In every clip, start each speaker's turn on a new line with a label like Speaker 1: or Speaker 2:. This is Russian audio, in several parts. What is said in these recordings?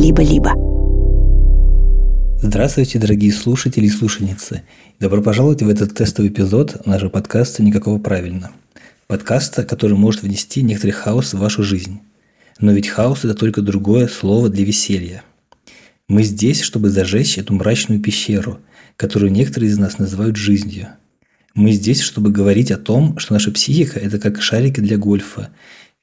Speaker 1: либо-либо.
Speaker 2: Здравствуйте, дорогие слушатели и слушательницы. Добро пожаловать в этот тестовый эпизод нашего подкаста «Никакого правильно». Подкаста, который может внести некоторый хаос в вашу жизнь. Но ведь хаос – это только другое слово для веселья. Мы здесь, чтобы зажечь эту мрачную пещеру, которую некоторые из нас называют жизнью. Мы здесь, чтобы говорить о том, что наша психика – это как шарики для гольфа,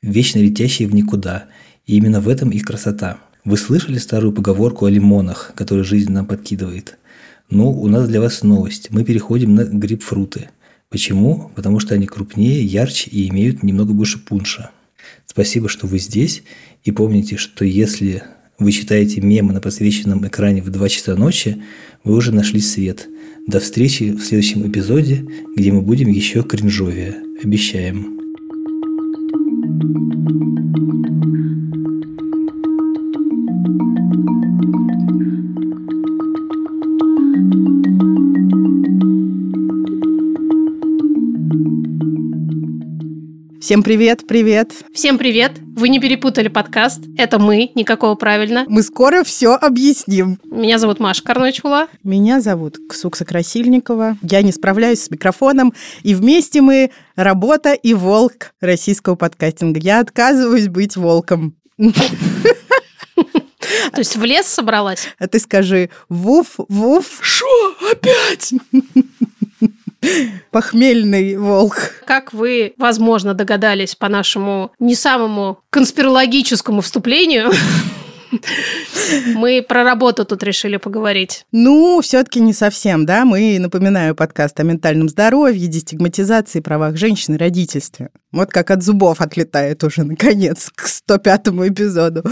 Speaker 2: вечно летящие в никуда, и именно в этом их красота – вы слышали старую поговорку о лимонах, которые жизнь нам подкидывает? Ну, у нас для вас новость. Мы переходим на грейпфруты. Почему? Потому что они крупнее, ярче и имеют немного больше пунша. Спасибо, что вы здесь. И помните, что если вы читаете мемы на посвященном экране в 2 часа ночи, вы уже нашли свет. До встречи в следующем эпизоде, где мы будем еще кринжовее. Обещаем.
Speaker 3: Всем привет, привет.
Speaker 4: Всем привет. Вы не перепутали подкаст. Это мы, никакого правильно.
Speaker 3: Мы скоро все объясним.
Speaker 4: Меня зовут Маша Карнойчула.
Speaker 3: Меня зовут Ксукса Красильникова. Я не справляюсь с микрофоном. И вместе мы работа и волк российского подкастинга. Я отказываюсь быть волком. То
Speaker 4: есть в лес собралась?
Speaker 3: А ты скажи вуф, вуф.
Speaker 2: Шо опять?
Speaker 3: Похмельный волк.
Speaker 4: Как вы, возможно, догадались по нашему не самому конспирологическому вступлению, мы про работу тут решили поговорить.
Speaker 3: Ну, все-таки не совсем, да. Мы, напоминаю, подкаст о ментальном здоровье, дестигматизации, правах женщин и родительстве. Вот как от зубов отлетает уже, наконец, к 105 эпизоду.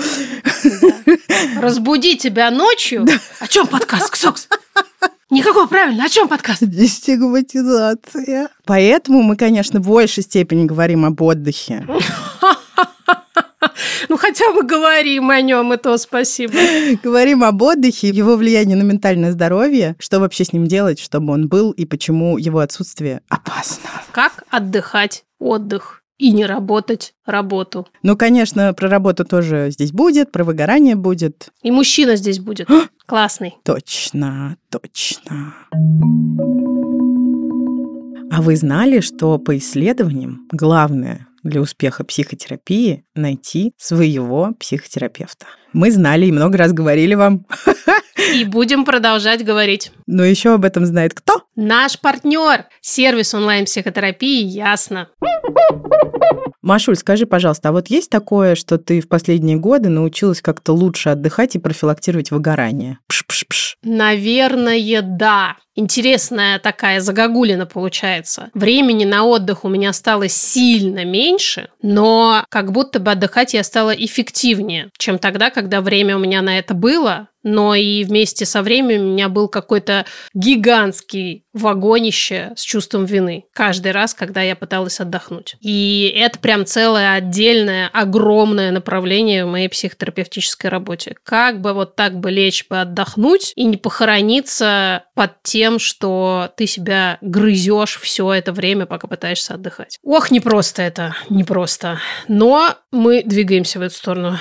Speaker 4: Разбуди тебя ночью? О чем подкаст, Ксокс? Никакого правильно. О чем подкаст?
Speaker 3: Дестигматизация. Поэтому мы, конечно, в большей степени говорим об отдыхе.
Speaker 4: Ну, хотя бы говорим о нем, и то спасибо.
Speaker 3: Говорим об отдыхе, его влиянии на ментальное здоровье, что вообще с ним делать, чтобы он был, и почему его отсутствие опасно.
Speaker 4: Как отдыхать? Отдых и не работать работу.
Speaker 3: Ну, конечно, про работу тоже здесь будет, про выгорание будет.
Speaker 4: И мужчина здесь будет. Классный.
Speaker 3: Точно, точно. А вы знали, что по исследованиям главное для успеха психотерапии найти своего психотерапевта? Мы знали и много раз говорили вам.
Speaker 4: И будем продолжать говорить.
Speaker 3: Но еще об этом знает кто?
Speaker 4: Наш партнер. Сервис онлайн-психотерапии «Ясно».
Speaker 3: Машуль, скажи, пожалуйста, а вот есть такое, что ты в последние годы научилась как-то лучше отдыхать и профилактировать выгорание? Пш-пш-пш.
Speaker 4: Наверное, да. Интересная такая загогулина получается. Времени на отдых у меня стало сильно меньше, но как будто бы отдыхать я стала эффективнее, чем тогда, когда время у меня на это было, но и вместе со временем у меня был какой-то гигантский вагонище с чувством вины каждый раз, когда я пыталась отдохнуть. И это прям целое отдельное, огромное направление в моей психотерапевтической работе. Как бы вот так бы лечь бы отдохнуть и не похорониться под тем, что ты себя грызешь все это время, пока пытаешься отдыхать. Ох, непросто это, непросто. Но мы двигаемся в эту сторону.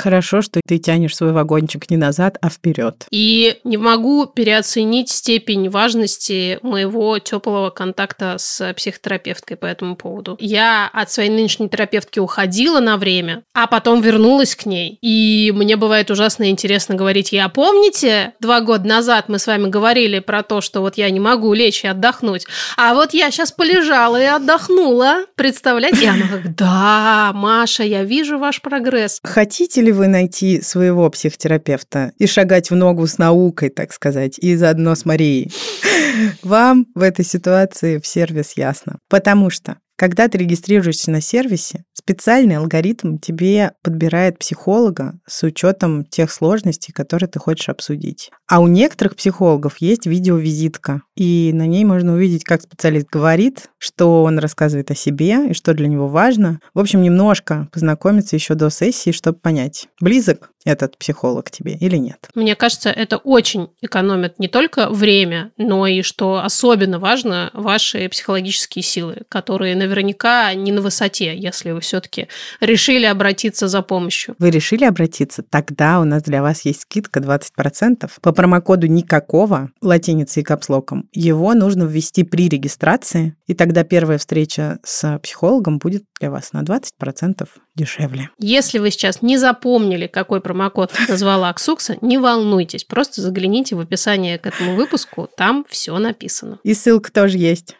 Speaker 3: Хорошо, что ты тянешь свой вагончик не назад, а вперед.
Speaker 4: И не могу переоценить степень важности моего теплого контакта с психотерапевткой по этому поводу. Я от своей нынешней терапевтки уходила на время, а потом вернулась к ней. И мне бывает ужасно интересно говорить, я помните, два года назад мы с вами говорили про то, что вот я не могу лечь и отдохнуть, а вот я сейчас полежала и отдохнула, представляете? И она говорит, да, Маша, я вижу ваш прогресс.
Speaker 3: Хотите ли ли вы найти своего психотерапевта и шагать в ногу с наукой, так сказать, и заодно с Марией? Вам в этой ситуации в сервис ясно. Потому что когда ты регистрируешься на сервисе, специальный алгоритм тебе подбирает психолога с учетом тех сложностей, которые ты хочешь обсудить. А у некоторых психологов есть видеовизитка, и на ней можно увидеть, как специалист говорит, что он рассказывает о себе и что для него важно. В общем, немножко познакомиться еще до сессии, чтобы понять, близок этот психолог тебе или нет.
Speaker 4: Мне кажется, это очень экономит не только время, но и, что особенно важно, ваши психологические силы, которые наверняка не на высоте, если вы все-таки решили обратиться за помощью.
Speaker 3: Вы решили обратиться? Тогда у нас для вас есть скидка 20% по промокоду никакого латиницей и капслоком. Его нужно ввести при регистрации, и тогда первая встреча с психологом будет для вас на 20% дешевле.
Speaker 4: Если вы сейчас не запомнили, какой промокод назвала Аксукса, не волнуйтесь, просто загляните в описание к этому выпуску, там все написано.
Speaker 3: И ссылка тоже есть.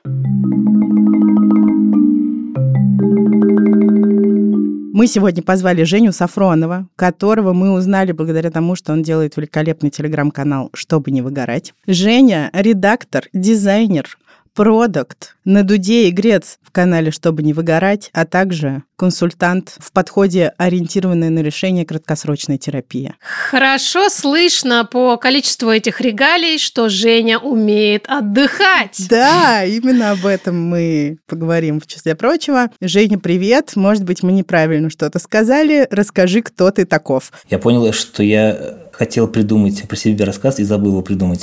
Speaker 3: Мы сегодня позвали Женю Сафронова, которого мы узнали благодаря тому, что он делает великолепный телеграм-канал «Чтобы не выгорать». Женя – редактор, дизайнер, продукт на Дуде и Грец в канале «Чтобы не выгорать», а также консультант в подходе, ориентированный на решение краткосрочной терапии.
Speaker 4: Хорошо слышно по количеству этих регалий, что Женя умеет отдыхать.
Speaker 3: Да, именно об этом мы поговорим в числе прочего. Женя, привет. Может быть, мы неправильно что-то сказали. Расскажи, кто ты таков.
Speaker 2: Я понял, что я хотел придумать про себя рассказ и забыл его придумать.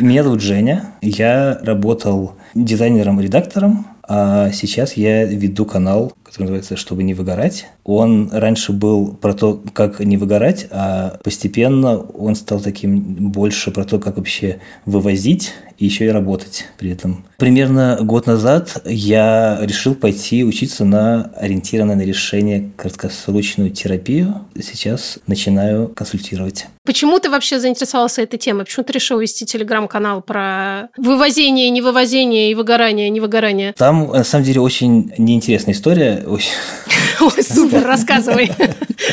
Speaker 2: Меня зовут Женя. Я работал дизайнером-редактором, а сейчас я веду канал, который называется «Чтобы не выгорать». Он раньше был про то, как не выгорать, а постепенно он стал таким больше про то, как вообще вывозить и еще и работать при этом. Примерно год назад я решил пойти учиться на ориентированное на решение краткосрочную терапию. Сейчас начинаю консультировать.
Speaker 4: Почему ты вообще заинтересовался этой темой? Почему ты решил вести телеграм-канал про вывозение, невывозение и выгорание, невыгорание?
Speaker 2: Там, на самом деле, очень неинтересная история.
Speaker 4: Ой, супер, рассказывай.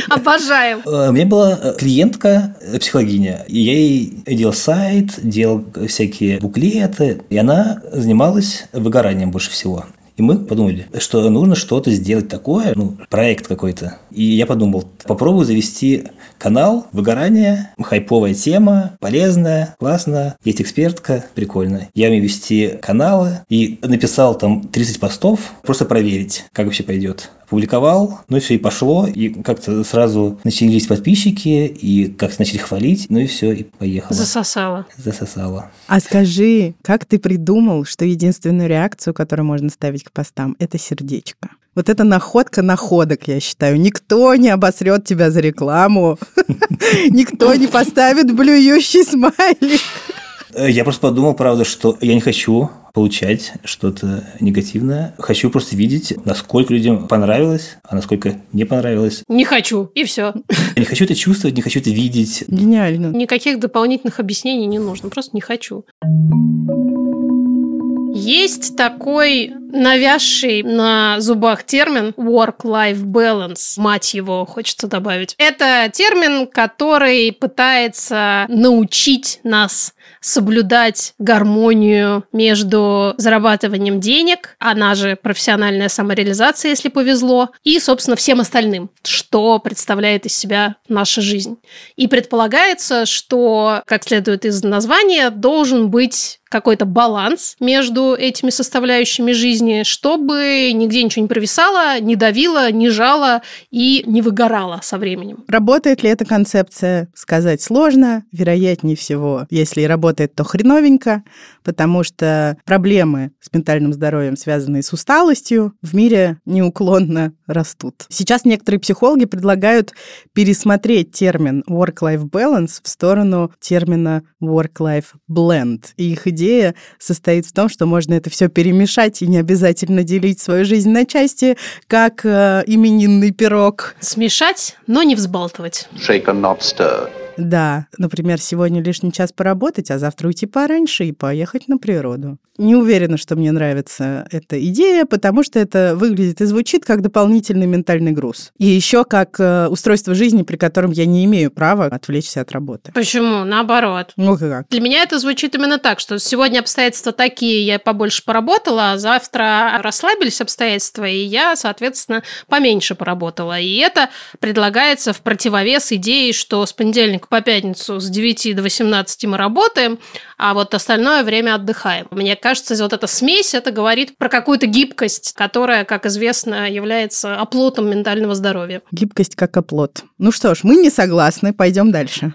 Speaker 4: Обожаем.
Speaker 2: У меня была клиентка, психологиня, и я ей делал сайт, делал всякие буклеты, и она занималась выгоранием больше всего. И мы подумали, что нужно что-то сделать такое, ну, проект какой-то. И я подумал, попробую завести канал «Выгорание», хайповая тема, полезная, классно, есть экспертка, прикольно. Я умею вести каналы и написал там 30 постов, просто проверить, как вообще пойдет публиковал, ну и все, и пошло, и как-то сразу начались подписчики, и как-то начали хвалить, ну и все, и поехало.
Speaker 4: Засосало.
Speaker 2: Засосало.
Speaker 3: А скажи, как ты придумал, что единственную реакцию, которую можно ставить к постам, это сердечко? Вот это находка находок, я считаю. Никто не обосрет тебя за рекламу. Никто не поставит блюющий смайлик.
Speaker 2: Я просто подумал, правда, что я не хочу получать что-то негативное. Хочу просто видеть, насколько людям понравилось, а насколько не понравилось.
Speaker 4: Не хочу, и все.
Speaker 2: Я не хочу это чувствовать, не хочу это видеть.
Speaker 3: Гениально.
Speaker 4: Никаких дополнительных объяснений не нужно, просто не хочу. Есть такой навязший на зубах термин work-life balance, мать его, хочется добавить. Это термин, который пытается научить нас соблюдать гармонию между зарабатыванием денег, она же профессиональная самореализация, если повезло, и, собственно, всем остальным, что представляет из себя наша жизнь. И предполагается, что, как следует из названия, должен быть какой-то баланс между этими составляющими жизни, чтобы нигде ничего не провисало, не давило, не жало и не выгорало со временем.
Speaker 3: Работает ли эта концепция, сказать сложно. Вероятнее всего, если и работает, то хреновенько, потому что проблемы с ментальным здоровьем, связанные с усталостью, в мире неуклонно растут. Сейчас некоторые психологи предлагают пересмотреть термин work-life balance в сторону термина work-life blend. И их идея идея состоит в том, что можно это все перемешать и не обязательно делить свою жизнь на части, как э, именинный пирог.
Speaker 4: Смешать, но не взбалтывать. Not stirred.
Speaker 3: Да, например, сегодня лишний час поработать, а завтра уйти пораньше и поехать на природу. Не уверена, что мне нравится эта идея, потому что это выглядит и звучит как дополнительный ментальный груз. И еще как э, устройство жизни, при котором я не имею права отвлечься от работы.
Speaker 4: Почему? Наоборот.
Speaker 3: Ну как?
Speaker 4: Для меня это звучит именно так, что сегодня обстоятельства такие, я побольше поработала, а завтра расслабились обстоятельства, и я, соответственно, поменьше поработала. И это предлагается в противовес идее, что с понедельника по пятницу с 9 до 18 мы работаем, а вот остальное время отдыхаем. Мне кажется, вот эта смесь, это говорит про какую-то гибкость, которая, как известно, является оплотом ментального здоровья.
Speaker 3: Гибкость как оплот. Ну что ж, мы не согласны, пойдем дальше.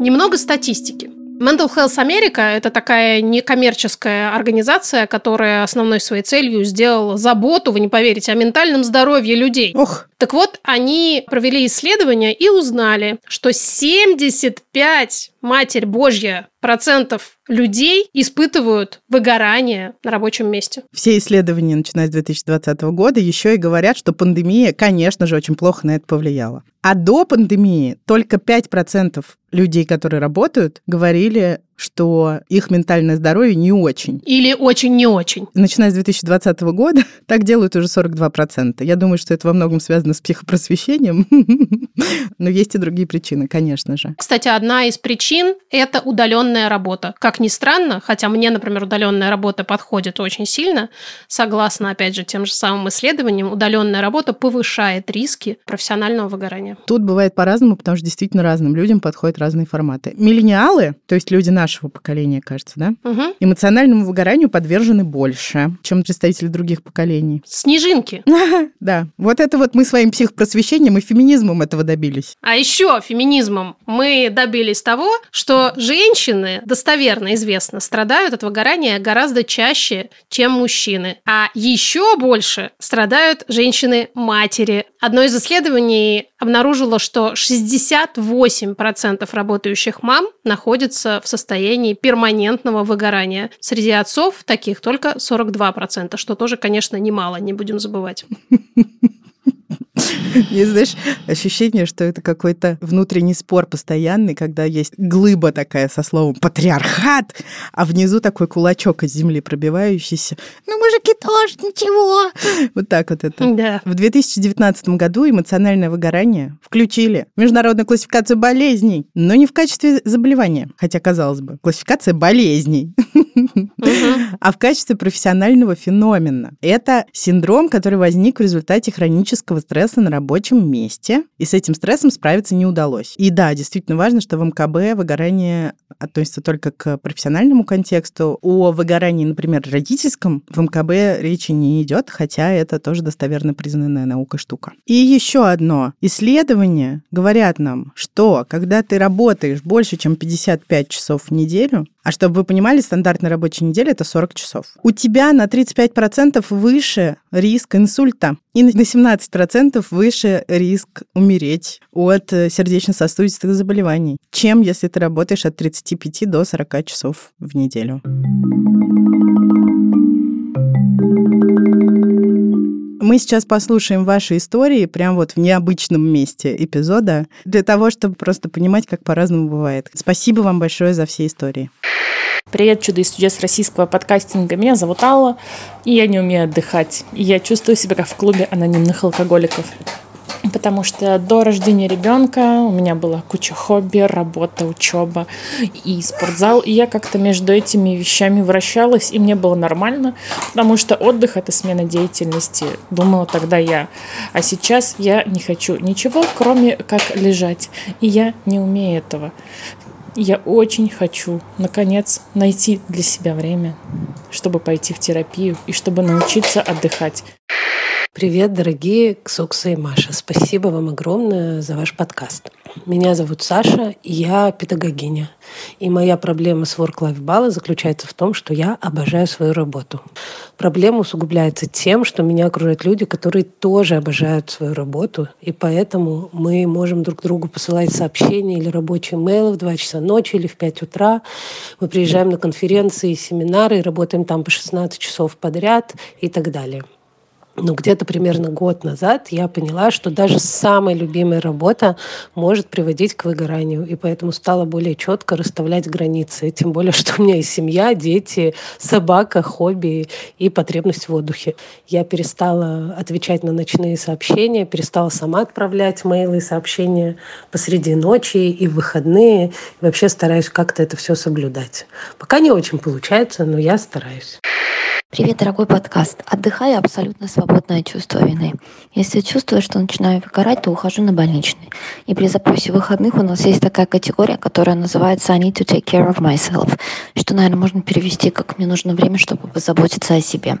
Speaker 4: Немного статистики. Mental Health America – это такая некоммерческая организация, которая основной своей целью сделала заботу, вы не поверите, о ментальном здоровье людей.
Speaker 3: Ох,
Speaker 4: Так вот, они провели исследование и узнали, что 75, Матерь Божья, процентов людей испытывают выгорание на рабочем месте.
Speaker 3: все исследования, начиная с 2020 года, еще и говорят, что пандемия, конечно же, очень плохо на это повлияла. А до пандемии только 5% людей, которые работают, говорили, что их ментальное здоровье не очень.
Speaker 4: Или очень не очень.
Speaker 3: Начиная с 2020 года так делают уже 42%. Я думаю, что это во многом связано с психопросвещением, но есть и другие причины, конечно же.
Speaker 4: Кстати, одна из причин – это удаленная работа. Как ни странно, хотя мне, например, удаленная работа подходит очень сильно, согласно, опять же, тем же самым исследованиям, удаленная работа повышает риски профессионального выгорания.
Speaker 3: Тут бывает по-разному, потому что действительно разным людям подходят разные форматы. Миллениалы, то есть люди нашего поколения, кажется, да,
Speaker 4: Мгм.
Speaker 3: эмоциональному выгоранию подвержены больше, чем представители других поколений.
Speaker 4: Снежинки.
Speaker 3: Да, вот это вот мы своим психопросвещением и феминизмом этого добились.
Speaker 4: А еще феминизмом мы добились того, что женщины, достоверно известно, страдают от выгорания гораздо чаще, чем мужчины. А еще больше страдают женщины-матери. Одно из исследований обнаружило, что 68% работающих мам находятся в состоянии перманентного выгорания. Среди отцов таких только 42%, что тоже, конечно, немало, не будем забывать.
Speaker 3: И знаешь, ощущение, что это какой-то внутренний спор постоянный, когда есть глыба такая со словом патриархат, а внизу такой кулачок из земли пробивающийся. Ну, мужики тоже ничего. Вот так вот это.
Speaker 4: Да.
Speaker 3: В 2019 году эмоциональное выгорание включили в международную классификацию болезней, но не в качестве заболевания, хотя, казалось бы, классификация болезней. а в качестве профессионального феномена. Это синдром, который возник в результате хронического стресса на рабочем месте, и с этим стрессом справиться не удалось. И да, действительно важно, что в МКБ выгорание относится только к профессиональному контексту. О выгорании, например, родительском в МКБ речи не идет, хотя это тоже достоверно признанная наукой штука. И еще одно. Исследования говорят нам, что когда ты работаешь больше, чем 55 часов в неделю, а чтобы вы понимали, стандартная рабочая неделя – это 40 часов. У тебя на 35% выше риск инсульта и на 17% выше риск умереть от э, сердечно-сосудистых заболеваний, чем если ты работаешь от 35 до 40 часов в неделю. Мы сейчас послушаем ваши истории прямо вот в необычном месте эпизода для того, чтобы просто понимать, как по-разному бывает. Спасибо вам большое за все истории.
Speaker 1: Привет, чудо и студент российского подкастинга. Меня зовут Алла, и я не умею отдыхать. И я чувствую себя как в клубе анонимных алкоголиков. Потому что до рождения ребенка у меня была куча хобби, работа, учеба и спортзал. И я как-то между этими вещами вращалась, и мне было нормально, потому что отдых – это смена деятельности, думала тогда я. А сейчас я не хочу ничего, кроме как лежать. И я не умею этого. Я очень хочу, наконец, найти для себя время, чтобы пойти в терапию и чтобы научиться отдыхать.
Speaker 5: Привет, дорогие Ксукса и Маша. Спасибо вам огромное за ваш подкаст. Меня зовут Саша, и я педагогиня. И моя проблема с work-life балла заключается в том, что я обожаю свою работу. Проблема усугубляется тем, что меня окружают люди, которые тоже обожают свою работу, и поэтому мы можем друг другу посылать сообщения или рабочие мейлы в 2 часа ночи или в 5 утра. Мы приезжаем на конференции семинары, работаем там по 16 часов подряд и так далее. Но где-то примерно год назад я поняла, что даже самая любимая работа может приводить к выгоранию. И поэтому стала более четко расставлять границы. Тем более, что у меня есть семья, дети, собака, хобби и потребность в отдыхе. Я перестала отвечать на ночные сообщения, перестала сама отправлять мейлы и сообщения посреди ночи и в выходные. И вообще стараюсь как-то это все соблюдать. Пока не очень получается, но я стараюсь.
Speaker 6: Привет, дорогой подкаст. Отдыхаю абсолютно свободное чувство вины. Если чувствую, что начинаю выгорать, то ухожу на больничный. И при запросе выходных у нас есть такая категория, которая называется I need to take care of myself, что, наверное, можно перевести как «мне нужно время, чтобы позаботиться о себе».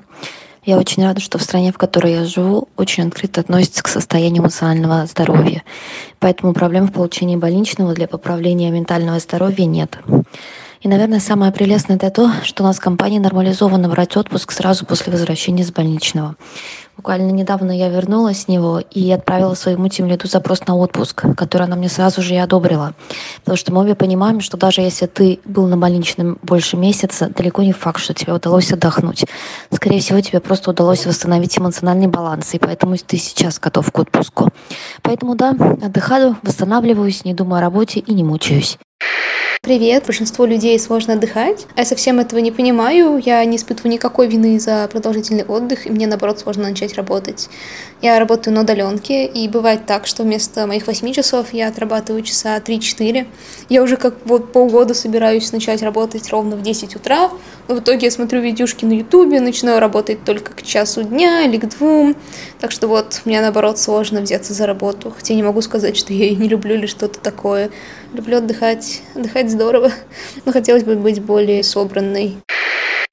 Speaker 6: Я очень рада, что в стране, в которой я живу, очень открыто относится к состоянию эмоционального здоровья. Поэтому проблем в получении больничного для поправления ментального здоровья нет. И, наверное, самое прелестное это то, что у нас в компании нормализовано брать отпуск сразу после возвращения с больничного. Буквально недавно я вернулась с него и отправила своему тимлиду запрос на отпуск, который она мне сразу же и одобрила. Потому что мы обе понимаем, что даже если ты был на больничном больше месяца, далеко не факт, что тебе удалось отдохнуть. Скорее всего, тебе просто удалось восстановить эмоциональный баланс, и поэтому ты сейчас готов к отпуску. Поэтому да, отдыхаю, восстанавливаюсь, не думаю о работе и не мучаюсь.
Speaker 7: Привет, большинству людей сложно отдыхать. Я совсем этого не понимаю, я не испытываю никакой вины за продолжительный отдых, и мне, наоборот, сложно начать работать. Я работаю на удаленке, и бывает так, что вместо моих 8 часов я отрабатываю часа 3-4. Я уже как вот полгода собираюсь начать работать ровно в 10 утра, в итоге я смотрю видюшки на ютубе, начинаю работать только к часу дня или к двум. Так что вот, мне, наоборот, сложно взяться за работу, хотя не могу сказать, что я ее не люблю или что-то такое. Люблю отдыхать, отдыхать здорово, но хотелось бы быть более собранной.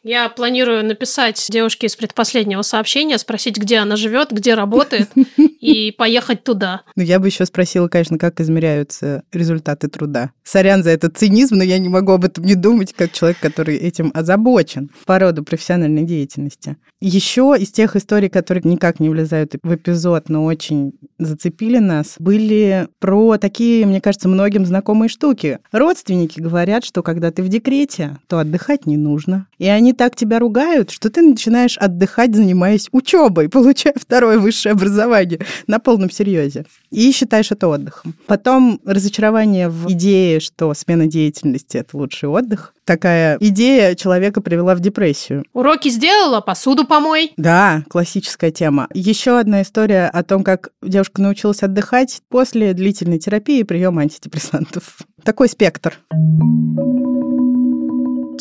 Speaker 4: Я планирую написать девушке из предпоследнего сообщения, спросить, где она живет, где работает, и поехать туда.
Speaker 3: Ну, я бы еще спросила, конечно, как измеряются результаты труда. Сорян за этот цинизм, но я не могу об этом не думать, как человек, который этим озабочен по роду профессиональной деятельности. Еще из тех историй, которые никак не влезают в эпизод, но очень зацепили нас, были про такие, мне кажется, многим знакомые штуки. Родственники говорят, что когда ты в декрете, то отдыхать не нужно. И они так тебя ругают, что ты начинаешь отдыхать, занимаясь учебой, получая второе высшее образование на полном серьезе. И считаешь это отдыхом. Потом разочарование в идее, что смена деятельности — это лучший отдых. Такая идея человека привела в депрессию.
Speaker 4: Уроки сделала, посуду помой.
Speaker 3: Да, классическая тема. Еще одна история о том, как девушка научилась отдыхать после длительной терапии и приема антидепрессантов. Такой спектр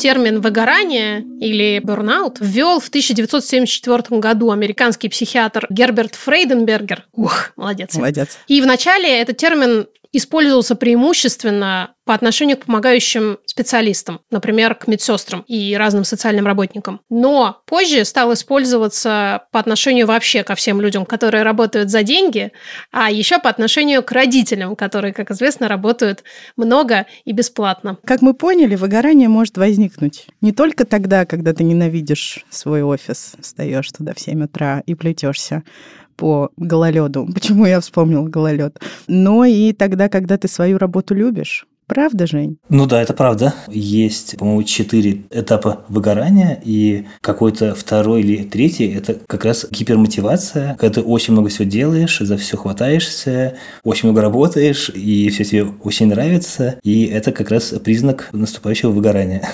Speaker 4: термин выгорание или burnout ввел в 1974 году американский психиатр Герберт Фрейденбергер. Ух, молодец.
Speaker 3: Молодец.
Speaker 4: И вначале этот термин использовался преимущественно по отношению к помогающим специалистам, например, к медсестрам и разным социальным работникам. Но позже стал использоваться по отношению вообще ко всем людям, которые работают за деньги, а еще по отношению к родителям, которые, как известно, работают много и бесплатно.
Speaker 3: Как мы поняли, выгорание может возникнуть не только тогда, когда ты ненавидишь свой офис, встаешь туда в 7 утра и плетешься, по гололеду. Почему я вспомнил гололед? Но и тогда, когда ты свою работу любишь. Правда, Жень?
Speaker 2: Ну да, это правда. Есть, по-моему, четыре этапа выгорания, и какой-то второй или третий – это как раз гипермотивация, когда ты очень много всего делаешь, за все хватаешься, очень много работаешь, и все тебе очень нравится, и это как раз признак наступающего выгорания.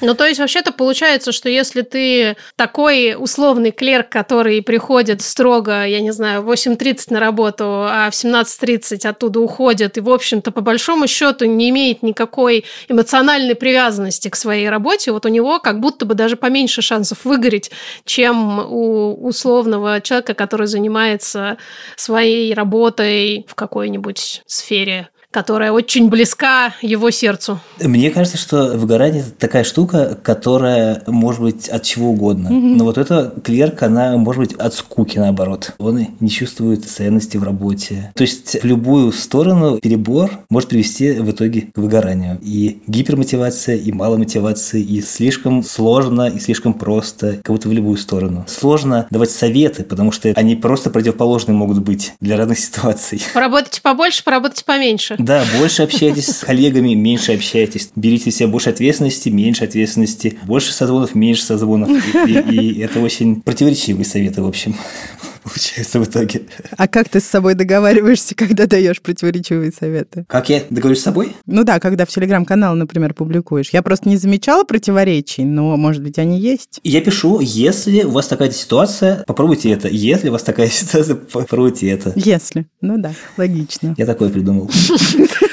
Speaker 4: Ну, то есть, вообще-то получается, что если ты такой условный клерк, который приходит строго, я не знаю, в 8.30 на работу, а в 17.30 оттуда уходит, и, в общем-то, по большому счету не имеет никакой эмоциональной привязанности к своей работе, вот у него как будто бы даже поменьше шансов выгореть, чем у условного человека, который занимается своей работой в какой-нибудь сфере которая очень близка его сердцу.
Speaker 2: Мне кажется, что выгорание – это такая штука, которая может быть от чего угодно. Mm-hmm. Но вот эта клерк, она может быть от скуки, наоборот. Он не чувствует ценности в работе. То есть в любую сторону перебор может привести в итоге к выгоранию. И гипермотивация, и маломотивация, и слишком сложно, и слишком просто, как будто в любую сторону. Сложно давать советы, потому что они просто противоположные могут быть для разных ситуаций.
Speaker 4: Поработайте побольше, поработайте поменьше.
Speaker 2: Да, больше общайтесь с коллегами, меньше общайтесь. Берите себе больше ответственности, меньше ответственности. Больше созвонов, меньше созвонов. И, и, и это очень противоречивые советы, в общем, получается в итоге.
Speaker 3: А как ты с собой договариваешься, когда даешь противоречивые советы?
Speaker 2: Как я договорюсь с собой?
Speaker 3: Ну да, когда в телеграм-канал, например, публикуешь. Я просто не замечала противоречий, но, может быть, они есть.
Speaker 2: Я пишу, если у вас такая ситуация, попробуйте это. Если у вас такая ситуация, попробуйте это.
Speaker 3: Если. Ну да, логично.
Speaker 2: Я такое придумал.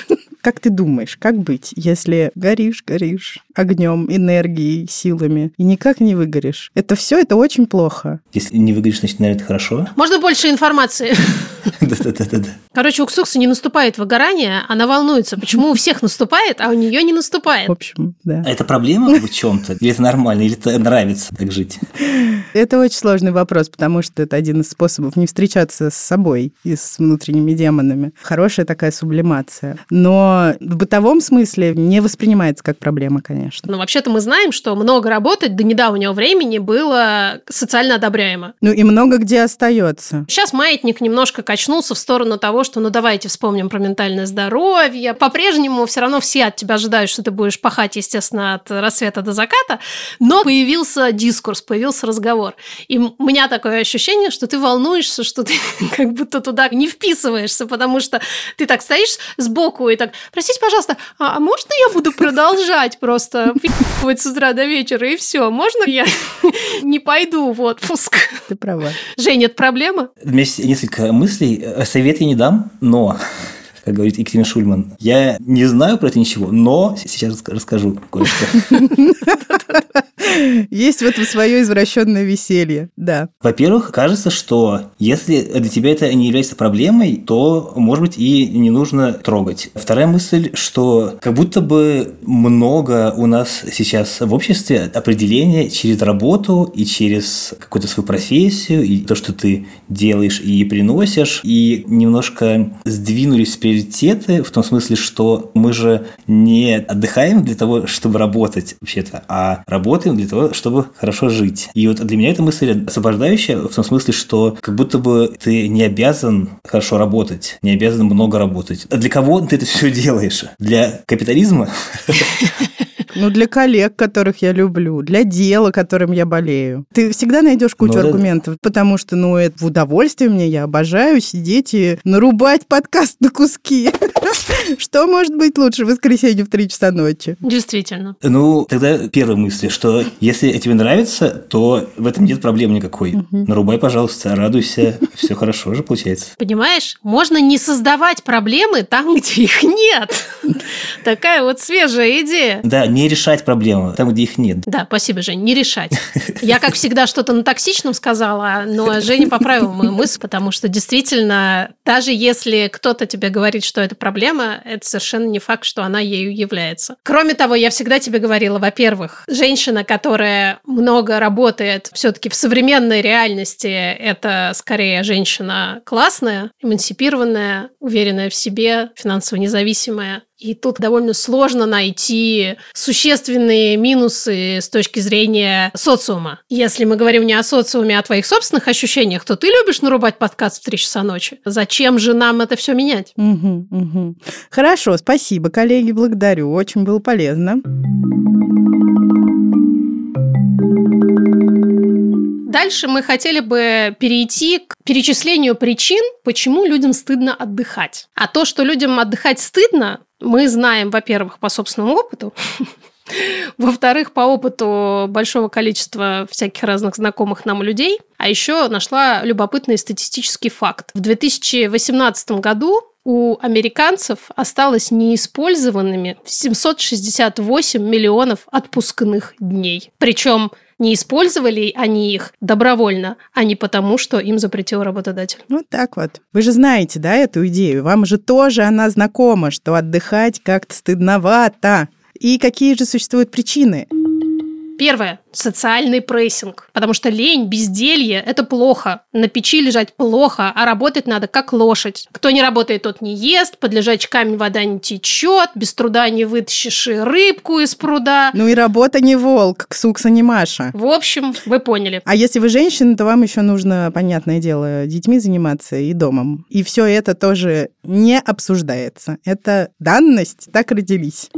Speaker 3: Как ты думаешь, как быть, если горишь, горишь огнем, энергией, силами и никак не выгоришь? Это все, это очень плохо.
Speaker 2: Если не выгоришь, значит, наверное, это хорошо.
Speaker 4: Можно больше информации?
Speaker 2: Да-да-да-да.
Speaker 4: Короче, у Ксуксы не наступает выгорание, она волнуется, почему у всех наступает, а у нее не наступает.
Speaker 3: В общем, да.
Speaker 2: А это проблема в чем-то? Или это нормально? Или это нравится так жить?
Speaker 3: Это очень сложный вопрос, потому что это один из способов не встречаться с собой и с внутренними демонами. Хорошая такая сублимация. Но в бытовом смысле не воспринимается как проблема, конечно.
Speaker 4: Но вообще-то мы знаем, что много работать до недавнего времени было социально одобряемо.
Speaker 3: Ну и много где остается.
Speaker 4: Сейчас маятник немножко качнулся в сторону того, что ну давайте вспомним про ментальное здоровье. По-прежнему все равно все от тебя ожидают, что ты будешь пахать, естественно, от рассвета до заката, но появился дискурс, появился разговор. И у меня такое ощущение, что ты волнуешься, что ты как будто туда не вписываешься, потому что ты так стоишь сбоку и так, простите, пожалуйста, а, а можно я буду продолжать просто с утра до вечера, и все? Можно я не пойду в отпуск?
Speaker 3: Ты права.
Speaker 4: Жень, это проблема?
Speaker 2: У меня есть несколько мыслей. Совет я не дам, но как говорит Екатерина Шульман. Я не знаю про это ничего, но сейчас расскажу кое-что.
Speaker 3: Есть в этом свое извращенное веселье, да.
Speaker 2: Во-первых, кажется, что если для тебя это не является проблемой, то, может быть, и не нужно трогать. Вторая мысль, что как будто бы много у нас сейчас в обществе определения через работу и через какую-то свою профессию, и то, что ты делаешь и приносишь, и немножко сдвинулись приоритеты в том смысле, что мы же не отдыхаем для того, чтобы работать вообще-то, а работаем для того, чтобы хорошо жить. И вот для меня эта мысль освобождающая в том смысле, что как будто бы ты не обязан хорошо работать, не обязан много работать. А для кого ты это все делаешь? Для капитализма?
Speaker 3: Ну, для коллег, которых я люблю, для дела, которым я болею. Ты всегда найдешь кучу
Speaker 2: Ну, да.
Speaker 3: аргументов, потому что, ну, это в удовольствие мне, я обожаю сидеть и нарубать подкаст на куски. Что может быть лучше в воскресенье в 3 часа ночи?
Speaker 4: Действительно.
Speaker 2: Ну, тогда первая мысль, что если тебе нравится, то в этом нет проблем никакой. Нарубай, пожалуйста, радуйся, все хорошо же получается.
Speaker 4: Понимаешь, можно не создавать проблемы там, где их нет. Такая вот свежая идея.
Speaker 2: Да, не решать проблемы там, где их нет.
Speaker 4: Да, спасибо, Жень, не решать. Я, как всегда, что-то на токсичном сказала, но Женя поправила мою мысль, потому что действительно, даже если кто-то тебе говорит, что это проблема, это совершенно не факт, что она ею является. Кроме того, я всегда тебе говорила, во-первых, женщина, которая много работает все-таки в современной реальности, это скорее женщина классная, эмансипированная, уверенная в себе, финансово независимая. И тут довольно сложно найти существенные минусы с точки зрения социума. Если мы говорим не о социуме, а о твоих собственных ощущениях, то ты любишь нарубать подкаст в 3 часа ночи. Зачем же нам это все менять?
Speaker 3: Мгм, мгм. Хорошо, спасибо, коллеги, благодарю. Очень было полезно.
Speaker 4: Дальше мы хотели бы перейти к перечислению причин, почему людям стыдно отдыхать. А то, что людям отдыхать стыдно, мы знаем, во-первых, по собственному опыту, во-вторых, по опыту большого количества всяких разных знакомых нам людей. А еще нашла любопытный статистический факт. В 2018 году у американцев осталось неиспользованными 768 миллионов отпускных дней. Причем не использовали они их добровольно, а не потому, что им запретил работодатель.
Speaker 3: Вот так вот. Вы же знаете, да, эту идею? Вам же тоже она знакома, что отдыхать как-то стыдновато. И какие же существуют причины?
Speaker 4: Первое – социальный прессинг. Потому что лень, безделье – это плохо. На печи лежать плохо, а работать надо как лошадь. Кто не работает, тот не ест, под лежачий камень вода не течет, без труда не вытащишь и рыбку из пруда.
Speaker 3: Ну и работа не волк, Ксукса не Маша.
Speaker 4: В общем, вы поняли.
Speaker 3: А если вы женщина, то вам еще нужно, понятное дело, детьми заниматься и домом. И все это тоже не обсуждается. Это данность, так родились.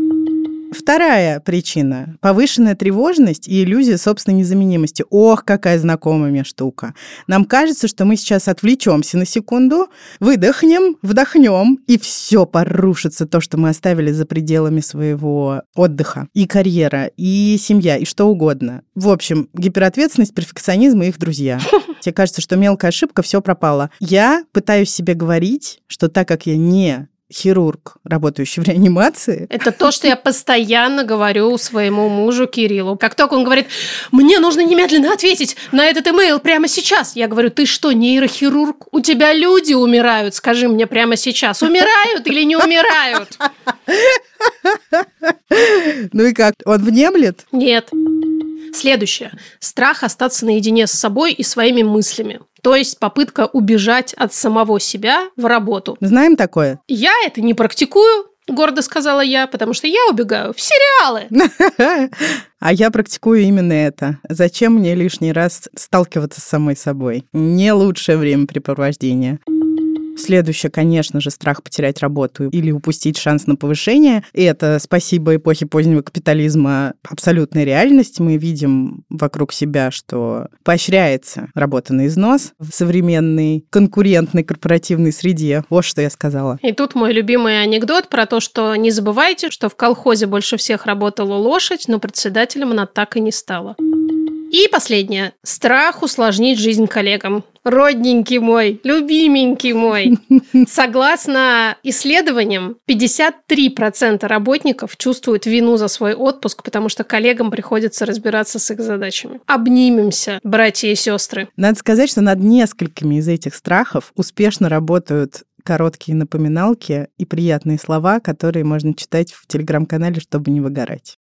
Speaker 3: Вторая причина – повышенная тревожность и иллюзия собственной незаменимости. Ох, какая знакомая мне штука. Нам кажется, что мы сейчас отвлечемся на секунду, выдохнем, вдохнем, и все порушится то, что мы оставили за пределами своего отдыха. И карьера, и семья, и что угодно. В общем, гиперответственность, перфекционизм и их друзья. Тебе кажется, что мелкая ошибка, все пропало. Я пытаюсь себе говорить, что так как я не хирург, работающий в реанимации.
Speaker 4: Это то, что я постоянно говорю своему мужу Кириллу. Как только он говорит, мне нужно немедленно ответить на этот имейл прямо сейчас. Я говорю, ты что, нейрохирург? У тебя люди умирают, скажи мне прямо сейчас. Умирают или не умирают?
Speaker 3: Ну и как, он внемлет?
Speaker 4: Нет. Следующее. Страх остаться наедине с собой и своими мыслями. То есть попытка убежать от самого себя в работу.
Speaker 3: Знаем такое?
Speaker 4: Я это не практикую, гордо сказала я, потому что я убегаю в сериалы.
Speaker 3: А я практикую именно это. Зачем мне лишний раз сталкиваться с самой собой? Не лучшее времяпрепровождение. Следующее, конечно же, страх потерять работу или упустить шанс на повышение. И это, спасибо эпохе позднего капитализма, абсолютная реальность. Мы видим вокруг себя, что поощряется работа на износ в современной конкурентной корпоративной среде. Вот что я сказала.
Speaker 4: И тут мой любимый анекдот про то, что не забывайте, что в колхозе больше всех работала лошадь, но председателем она так и не стала. И последнее. Страх усложнить жизнь коллегам. Родненький мой, любименький мой. Согласно исследованиям, 53% работников чувствуют вину за свой отпуск, потому что коллегам приходится разбираться с их задачами. Обнимемся, братья и сестры.
Speaker 3: Надо сказать, что над несколькими из этих страхов успешно работают короткие напоминалки и приятные слова, которые можно читать в телеграм-канале, чтобы не выгорать.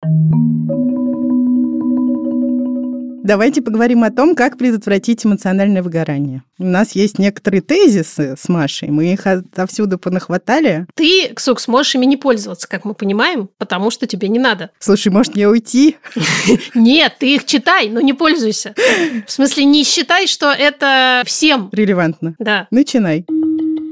Speaker 3: Давайте поговорим о том, как предотвратить эмоциональное выгорание. У нас есть некоторые тезисы с Машей, мы их отовсюду понахватали.
Speaker 4: Ты, Ксукс, можешь ими не пользоваться, как мы понимаем, потому что тебе не надо.
Speaker 3: Слушай, может мне уйти?
Speaker 4: Нет, ты их читай, но не пользуйся. В смысле, не считай, что это всем.
Speaker 3: Релевантно.
Speaker 4: Да.
Speaker 3: Начинай.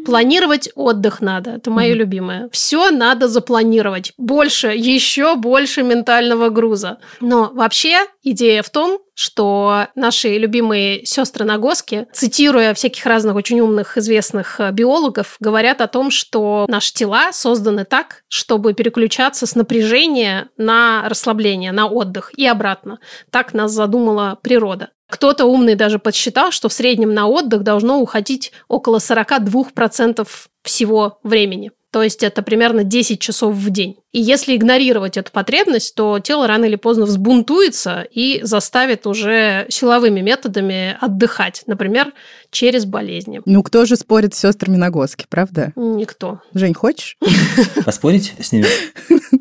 Speaker 4: Планировать отдых надо. Это мое mm-hmm. любимое. Все надо запланировать. Больше, еще больше ментального груза. Но вообще идея в том, что наши любимые сестры Нагоски, цитируя всяких разных очень умных известных э, биологов, говорят о том, что наши тела созданы так, чтобы переключаться с напряжения на расслабление, на отдых и обратно. Так нас задумала природа. Кто-то умный даже подсчитал, что в среднем на отдых должно уходить около 42% всего времени. То есть это примерно 10 часов в день. И если игнорировать эту потребность, то тело рано или поздно взбунтуется и заставит уже силовыми методами отдыхать, например, через болезни.
Speaker 3: Ну, кто же спорит с сестрами Нагоски, правда?
Speaker 4: Никто.
Speaker 3: Жень, хочешь?
Speaker 2: Поспорить с ними?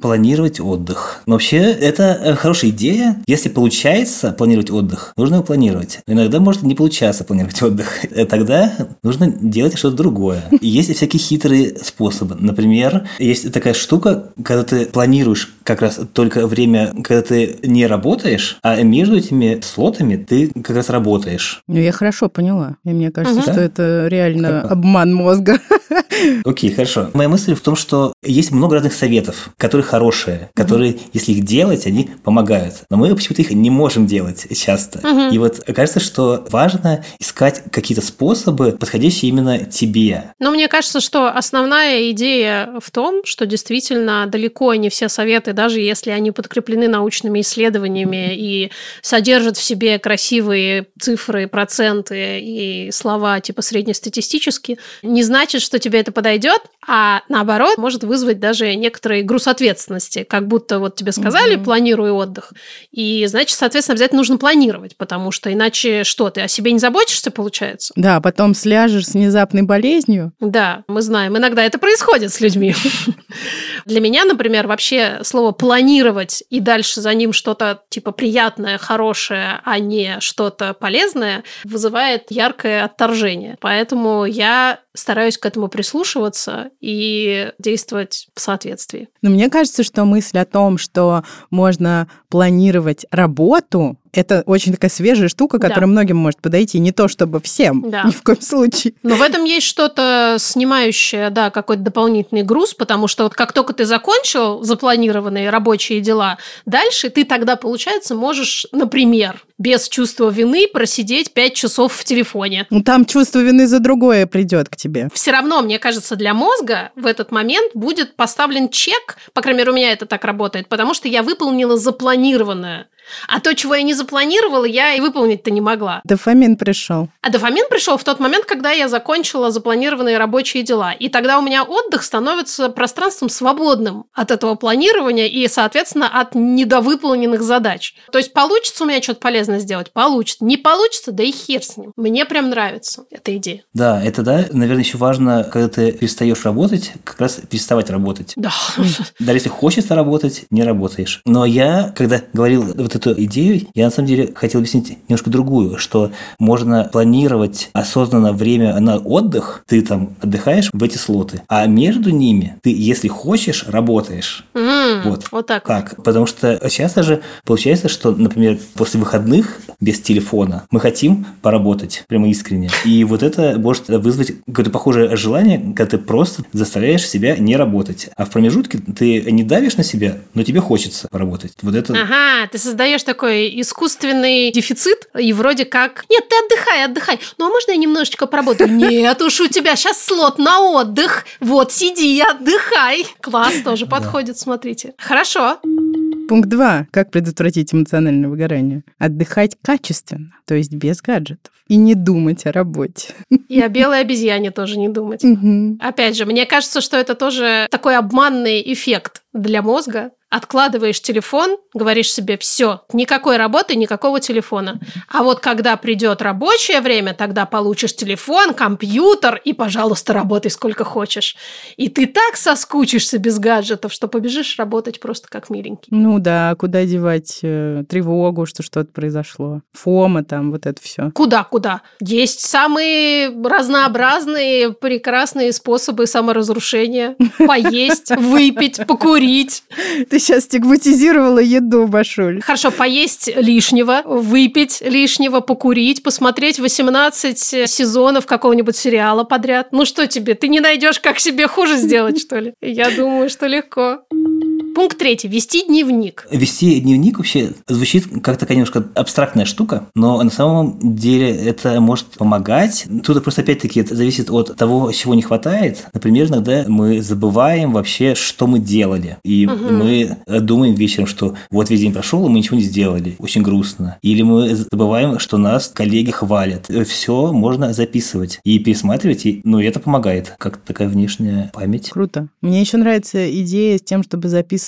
Speaker 2: Планировать отдых. Но вообще, это э, хорошая идея. Если получается планировать отдых, нужно его планировать. Но иногда может не получаться планировать отдых. Э, тогда нужно делать что-то другое. И есть всякие хитрые способы. Например, есть такая штука, когда ты планируешь как раз только время, когда ты не работаешь, а между этими слотами ты как раз работаешь.
Speaker 3: Ну, я хорошо поняла. И мне кажется, угу. что это реально как? обман мозга.
Speaker 2: Окей, хорошо. Моя мысль в том, что есть много разных советов, которые хорошие, которые, угу. если их делать, они помогают. Но мы почему-то их не можем делать часто. Угу. И вот кажется, что важно искать какие-то способы, подходящие именно тебе.
Speaker 4: Но мне кажется, что основная идея в том, что действительно далеко не все советы, даже если они подкреплены научными исследованиями и содержат в себе красивые цифры, проценты и слова типа среднестатистически, не значит, что тебе это подойдет, а наоборот может вызвать даже некоторый груз ответственности, как будто вот тебе сказали, угу. планируй отдых, и значит, соответственно, обязательно нужно планировать, потому что иначе что, ты о себе не заботишься, получается?
Speaker 3: Да, потом сляжешь с внезапной болезнью.
Speaker 4: Да, мы знаем, иногда это происходит с людьми. Для меня, например, вообще слово планировать и дальше за ним что-то типа приятное, хорошее, а не что-то полезное, вызывает яркое отторжение. Поэтому я стараюсь к этому прислушиваться и действовать в соответствии.
Speaker 3: Но мне кажется, что мысль о том, что можно планировать работу, это очень такая свежая штука, которая да. многим может подойти. Не то чтобы всем, да. ни в коем случае.
Speaker 4: Но в этом есть что-то снимающее, да, какой-то дополнительный груз, потому что вот как только ты закончил запланированные рабочие дела, дальше ты тогда, получается, можешь, например, без чувства вины просидеть 5 часов в телефоне.
Speaker 3: Ну, там чувство вины за другое придет к тебе.
Speaker 4: Все равно, мне кажется, для мозга в этот момент будет поставлен чек, по крайней мере, у меня это так работает, потому что я выполнила запланированное. А то, чего я не запланировала, я и выполнить-то не могла.
Speaker 3: Дофамин пришел.
Speaker 4: А дофамин пришел в тот момент, когда я закончила запланированные рабочие дела. И тогда у меня отдых становится пространством свободным от этого планирования и, соответственно, от недовыполненных задач. То есть получится у меня что-то полезное сделать? Получится. Не получится? Да и хер с ним. Мне прям нравится эта идея.
Speaker 2: Да, это да. Наверное, еще важно, когда ты перестаешь работать, как раз переставать работать.
Speaker 4: Да.
Speaker 2: Даже если хочется работать, не работаешь. Но я, когда говорил вот эту идею, я на самом деле хотел объяснить немножко другую, что можно планировать осознанно время на отдых, ты там отдыхаешь в эти слоты, а между ними ты, если хочешь, работаешь.
Speaker 4: М,
Speaker 2: Вот.
Speaker 4: Вот так.
Speaker 2: Как? Потому что часто же получается, что, например, после выходных без телефона мы хотим поработать прямо искренне. И вот это может вызвать какое-то похожее желание, когда ты просто заставляешь себя не работать. А в промежутке ты не давишь на себя, но тебе хочется поработать. Вот это...
Speaker 4: Ага, ты создаешь такой искусственный дефицит, и вроде как, нет, ты отдыхай, отдыхай. Ну, а можно я немножечко поработаю? Нет уж, у тебя сейчас слот на отдых. Вот, сиди и отдыхай. Класс тоже подходит, смотрите. Хорошо.
Speaker 3: Пункт 2. Как предотвратить эмоциональное выгорание? Отдыхать качественно, то есть без гаджетов. И не думать о работе.
Speaker 4: И о белой обезьяне тоже не думать. Опять же, мне кажется, что это тоже такой обманный эффект для мозга. Откладываешь телефон, говоришь себе, все, никакой работы, никакого телефона. А вот когда придет рабочее время, тогда получишь телефон, компьютер и, пожалуйста, работай сколько хочешь. И ты так соскучишься без гаджетов, что побежишь работать просто как миленький.
Speaker 3: Ну да, куда девать э, тревогу, что что-то произошло? Фома там, вот это все.
Speaker 4: Куда-куда? Есть самые разнообразные, прекрасные способы саморазрушения. Поесть, выпить, покурить.
Speaker 3: Ты сейчас стигматизировала еду, Башуль.
Speaker 4: Хорошо, поесть лишнего, выпить лишнего, покурить, посмотреть 18 сезонов какого-нибудь сериала подряд. Ну что тебе, ты не найдешь, как себе хуже сделать, что ли? Я думаю, что легко. Пункт третий. Вести дневник.
Speaker 2: Вести дневник вообще звучит как такая немножко абстрактная штука, но на самом деле это может помогать. Тут просто опять-таки это зависит от того, чего не хватает. Например, иногда мы забываем вообще, что мы делали. И мы думаем вечером, что вот весь день прошел, и мы ничего не сделали. Очень грустно. Или мы забываем, что нас коллеги хвалят. Все можно записывать и пересматривать, и, ну, и это помогает, как такая внешняя память.
Speaker 3: Круто. Мне еще нравится идея с тем, чтобы записывать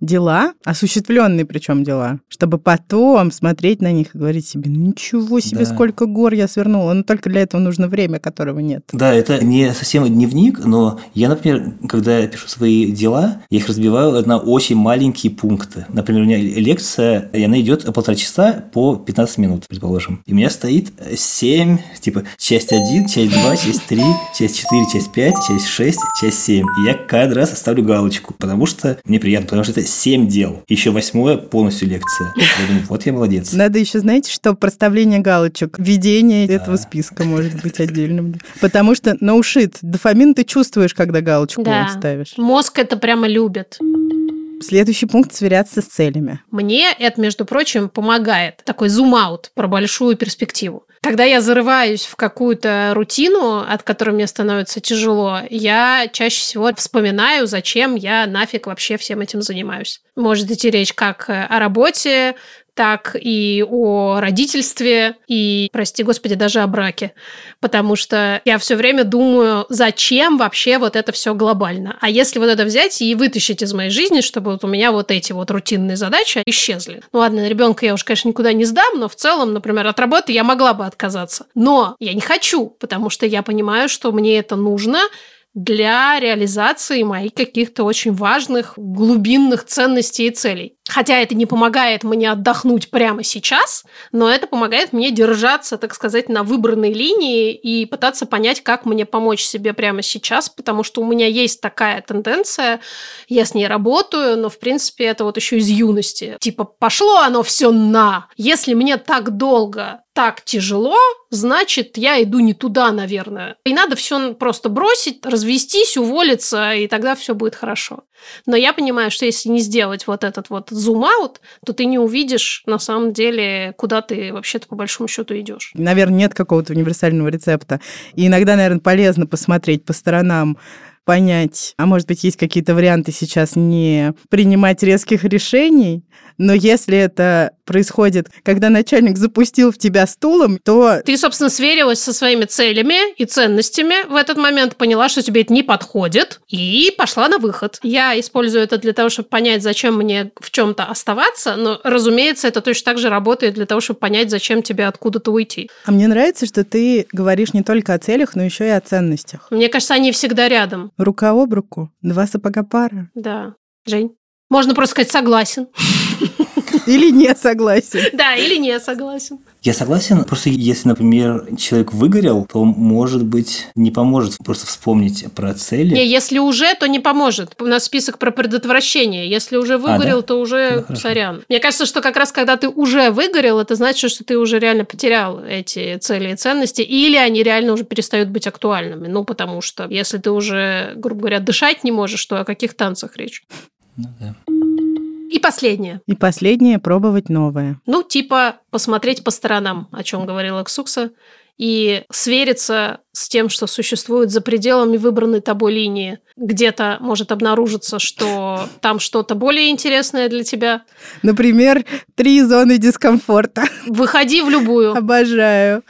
Speaker 3: дела, осуществленные причем дела, чтобы потом смотреть на них и говорить себе, ну ничего себе,
Speaker 2: Да.
Speaker 3: сколько гор я свернула. Но только для этого нужно время, которого нет.
Speaker 2: Да, это не совсем дневник, но я, например, когда пишу свои дела, я их разбиваю на очень маленькие пункты. Например, у меня лекция, и она идет полтора часа по 15 минут, предположим. И у меня стоит 7, типа, часть 1, часть 2, часть 3, часть 4, часть 5, часть 6, часть 7. И я каждый раз ставлю галочку, потому что мне приятно, потому что это 7 дел. Еще восьмое полностью лекция. Я думаю, вот я молодец.
Speaker 3: Надо еще, знаете, что проставление галочек, введение этого списка может быть отдельным. Потому что no shit, дофамин ты чувствуешь, когда галочку
Speaker 4: Да.
Speaker 3: ставишь.
Speaker 4: Мозг это прямо любит.
Speaker 3: Следующий пункт – сверяться с целями.
Speaker 4: Мне это, между прочим, помогает. Такой зум-аут про большую перспективу. Когда я зарываюсь в какую-то рутину, от которой мне становится тяжело, я чаще всего вспоминаю, зачем я нафиг вообще всем этим занимаюсь. Может идти речь как о работе, так и о родительстве, и, прости господи, даже о браке. Потому что я все время думаю, зачем вообще вот это все глобально. А если вот это взять и вытащить из моей жизни, чтобы вот у меня вот эти вот рутинные задачи исчезли. Ну ладно, ребенка я уж, конечно, никуда не сдам, но в целом, например, от работы я могла бы отказаться. Но я не хочу, потому что я понимаю, что мне это нужно, для реализации моих каких-то очень важных глубинных ценностей и целей. Хотя это не помогает мне отдохнуть прямо сейчас, но это помогает мне держаться, так сказать, на выбранной линии и пытаться понять, как мне помочь себе прямо сейчас, потому что у меня есть такая тенденция, я с ней работаю, но, в принципе, это вот еще из юности. Типа, пошло оно все на. Если мне так долго так тяжело, значит, я иду не туда, наверное. И надо все просто бросить, развестись, уволиться, и тогда все будет хорошо. Но я понимаю, что если не сделать вот этот вот зум-аут, то ты не увидишь на самом деле, куда ты вообще-то по большому счету идешь.
Speaker 3: Наверное, нет какого-то универсального рецепта. И иногда, наверное, полезно посмотреть по сторонам, понять, а может быть, есть какие-то варианты сейчас не принимать резких решений, Но если это происходит, когда начальник запустил в тебя стулом, то...
Speaker 4: Ты, собственно, сверилась со своими целями и ценностями в этот момент, поняла, что тебе это не подходит, и пошла на выход. Я использую это для того, чтобы понять, зачем мне в чем-то оставаться, но, разумеется, это точно так же работает для того, чтобы понять, зачем тебе откуда-то уйти.
Speaker 3: А мне нравится, что ты говоришь не только о целях, но еще и о ценностях.
Speaker 4: Мне кажется, они всегда рядом.
Speaker 3: Рука об руку, два сапога пара.
Speaker 4: Да. Жень? Можно просто сказать согласен.
Speaker 3: Или не согласен.
Speaker 4: Да, или не согласен.
Speaker 2: Я согласен, просто если, например, человек выгорел, то, может быть, не поможет просто вспомнить про цели.
Speaker 4: Не, если уже, то не поможет. У нас список про предотвращение. Если уже выгорел,
Speaker 2: А, да?
Speaker 4: то уже
Speaker 2: Ну, хорошо.
Speaker 4: сорян. Мне кажется, что как раз когда ты уже выгорел, это значит, что ты уже реально потерял эти цели и ценности, или они реально уже перестают быть актуальными. Ну, потому что если ты уже, грубо говоря, дышать не можешь, то о каких танцах речь?
Speaker 2: Ну да.
Speaker 4: И последнее.
Speaker 3: И последнее – пробовать новое.
Speaker 4: Ну, типа посмотреть по сторонам, о чем говорила Ксукса, и свериться с тем, что существует за пределами выбранной тобой линии. Где-то может обнаружиться, что там что-то более интересное для тебя.
Speaker 3: Например, три зоны дискомфорта.
Speaker 4: Выходи в любую.
Speaker 3: Обожаю.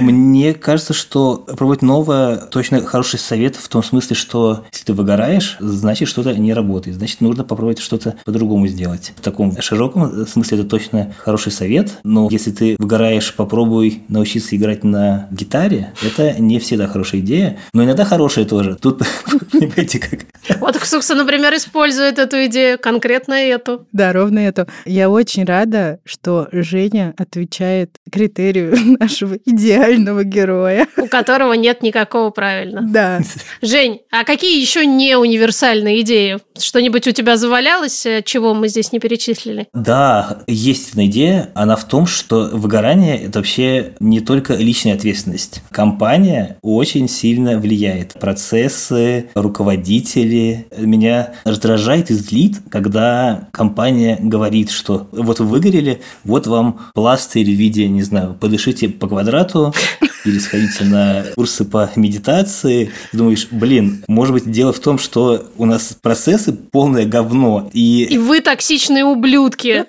Speaker 2: Мне кажется, что пробовать новое точно хороший совет в том смысле, что если ты выгораешь, значит что-то не работает. Значит, нужно попробовать что-то по-другому сделать. В таком широком смысле это точно хороший совет. Но если ты выгораешь, попробуй научиться играть на гитаре. Это не всегда хорошая идея, но иногда хорошая тоже. Тут, понимаете, как...
Speaker 4: Вот Ксукса, например, использует эту идею, конкретно эту.
Speaker 3: Да, ровно это. Я очень рада, что Женя отвечает критерию нашего идеального героя.
Speaker 4: у которого нет никакого правильно.
Speaker 3: Да.
Speaker 4: Жень, а какие еще не универсальные идеи? Что-нибудь у тебя завалялось, э, чего мы здесь не перечислили?
Speaker 2: Да, есть одна идея. Она в том, что выгорание – это вообще не только личная ответственность. Компания очень сильно влияет. Процессы, руководители. Меня раздражает и злит, когда компания говорит, что вот вы выгорели, вот вам пластырь в виде, не знаю, подышите по квадрату, или сходите на курсы по медитации. Ты думаешь, блин, может быть, дело в том, что у нас процессы полное говно, и
Speaker 4: И вы токсичные ублюдки.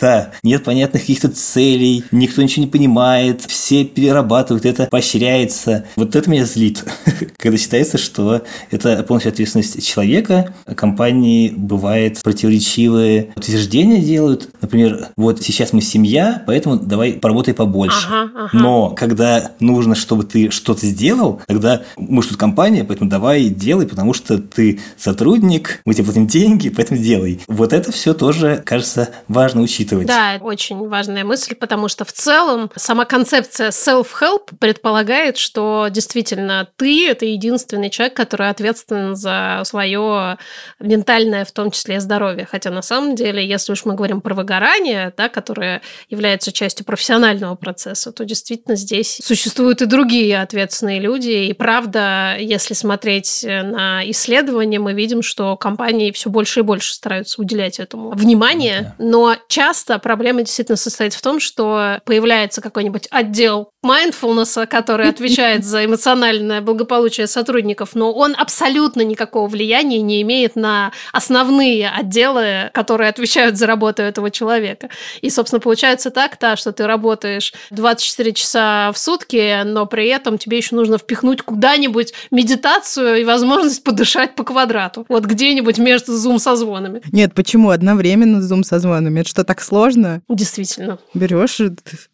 Speaker 2: Да, нет понятных каких-то целей, никто ничего не понимает, все перерабатывают, это поощряется. Вот это меня злит, когда считается, что это полностью ответственность человека. Компании бывает противоречивые утверждения делают. Например, вот сейчас мы семья, поэтому давай поработай побольше.
Speaker 4: Ага, ага.
Speaker 2: Но когда нужно, чтобы ты что-то сделал, тогда мы же тут компания, поэтому давай делай, потому что ты сотрудник, мы тебе платим деньги, поэтому делай. Вот это все тоже, кажется, важно учитывать.
Speaker 4: Да, очень важная мысль, потому что в целом сама концепция self-help предполагает, что действительно ты – это единственный человек, который ответственен за свое ментальное, в том числе, здоровье. Хотя на самом деле, если уж мы говорим про выгорание, да, которое является частью профессионального процесса, то действительно здесь существуют и другие ответственные люди. И правда, если смотреть на исследования, мы видим, что компании все больше и больше стараются уделять этому внимание. Но часто проблема действительно состоит в том, что появляется какой-нибудь отдел mindfulness, который отвечает за эмоциональное благополучие сотрудников, но он абсолютно никакого влияния не имеет на основные отделы, которые отвечают за работу этого человека. И, собственно, получается так, то, что ты работаешь 24 часа в сутки, но при этом тебе еще нужно впихнуть куда-нибудь медитацию и возможность подышать по квадрату. Вот где-нибудь между зум-созвонами.
Speaker 3: Нет, почему одновременно зум созвонами? Это что, так сложно?
Speaker 4: Действительно.
Speaker 3: Берешь,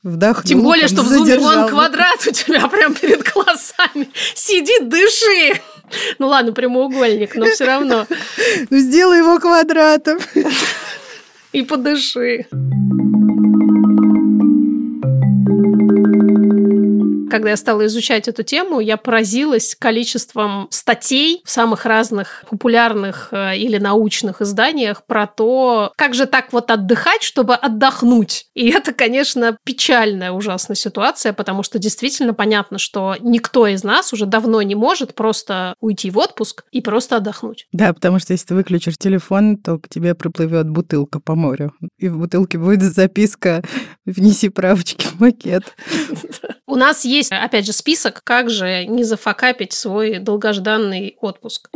Speaker 3: вдохнул.
Speaker 4: Тем более, что в зуме вон квадрат у тебя прям перед глазами. Сиди, дыши. Ну ладно, прямоугольник, но все равно.
Speaker 3: Ну, сделай его квадратом.
Speaker 4: И подыши. Когда я стала изучать эту тему, я поразилась количеством статей в самых разных популярных э, или научных изданиях про то, как же так вот отдыхать, чтобы отдохнуть. И это, конечно, печальная ужасная ситуация, потому что действительно понятно, что никто из нас уже давно не может просто уйти в отпуск и просто отдохнуть.
Speaker 3: Да, потому что если ты выключишь телефон, то к тебе приплывет бутылка по морю. И в бутылке будет записка «Внеси правочки макет».
Speaker 4: У нас есть, опять же, список, как же не зафакапить свой долгожданный отпуск.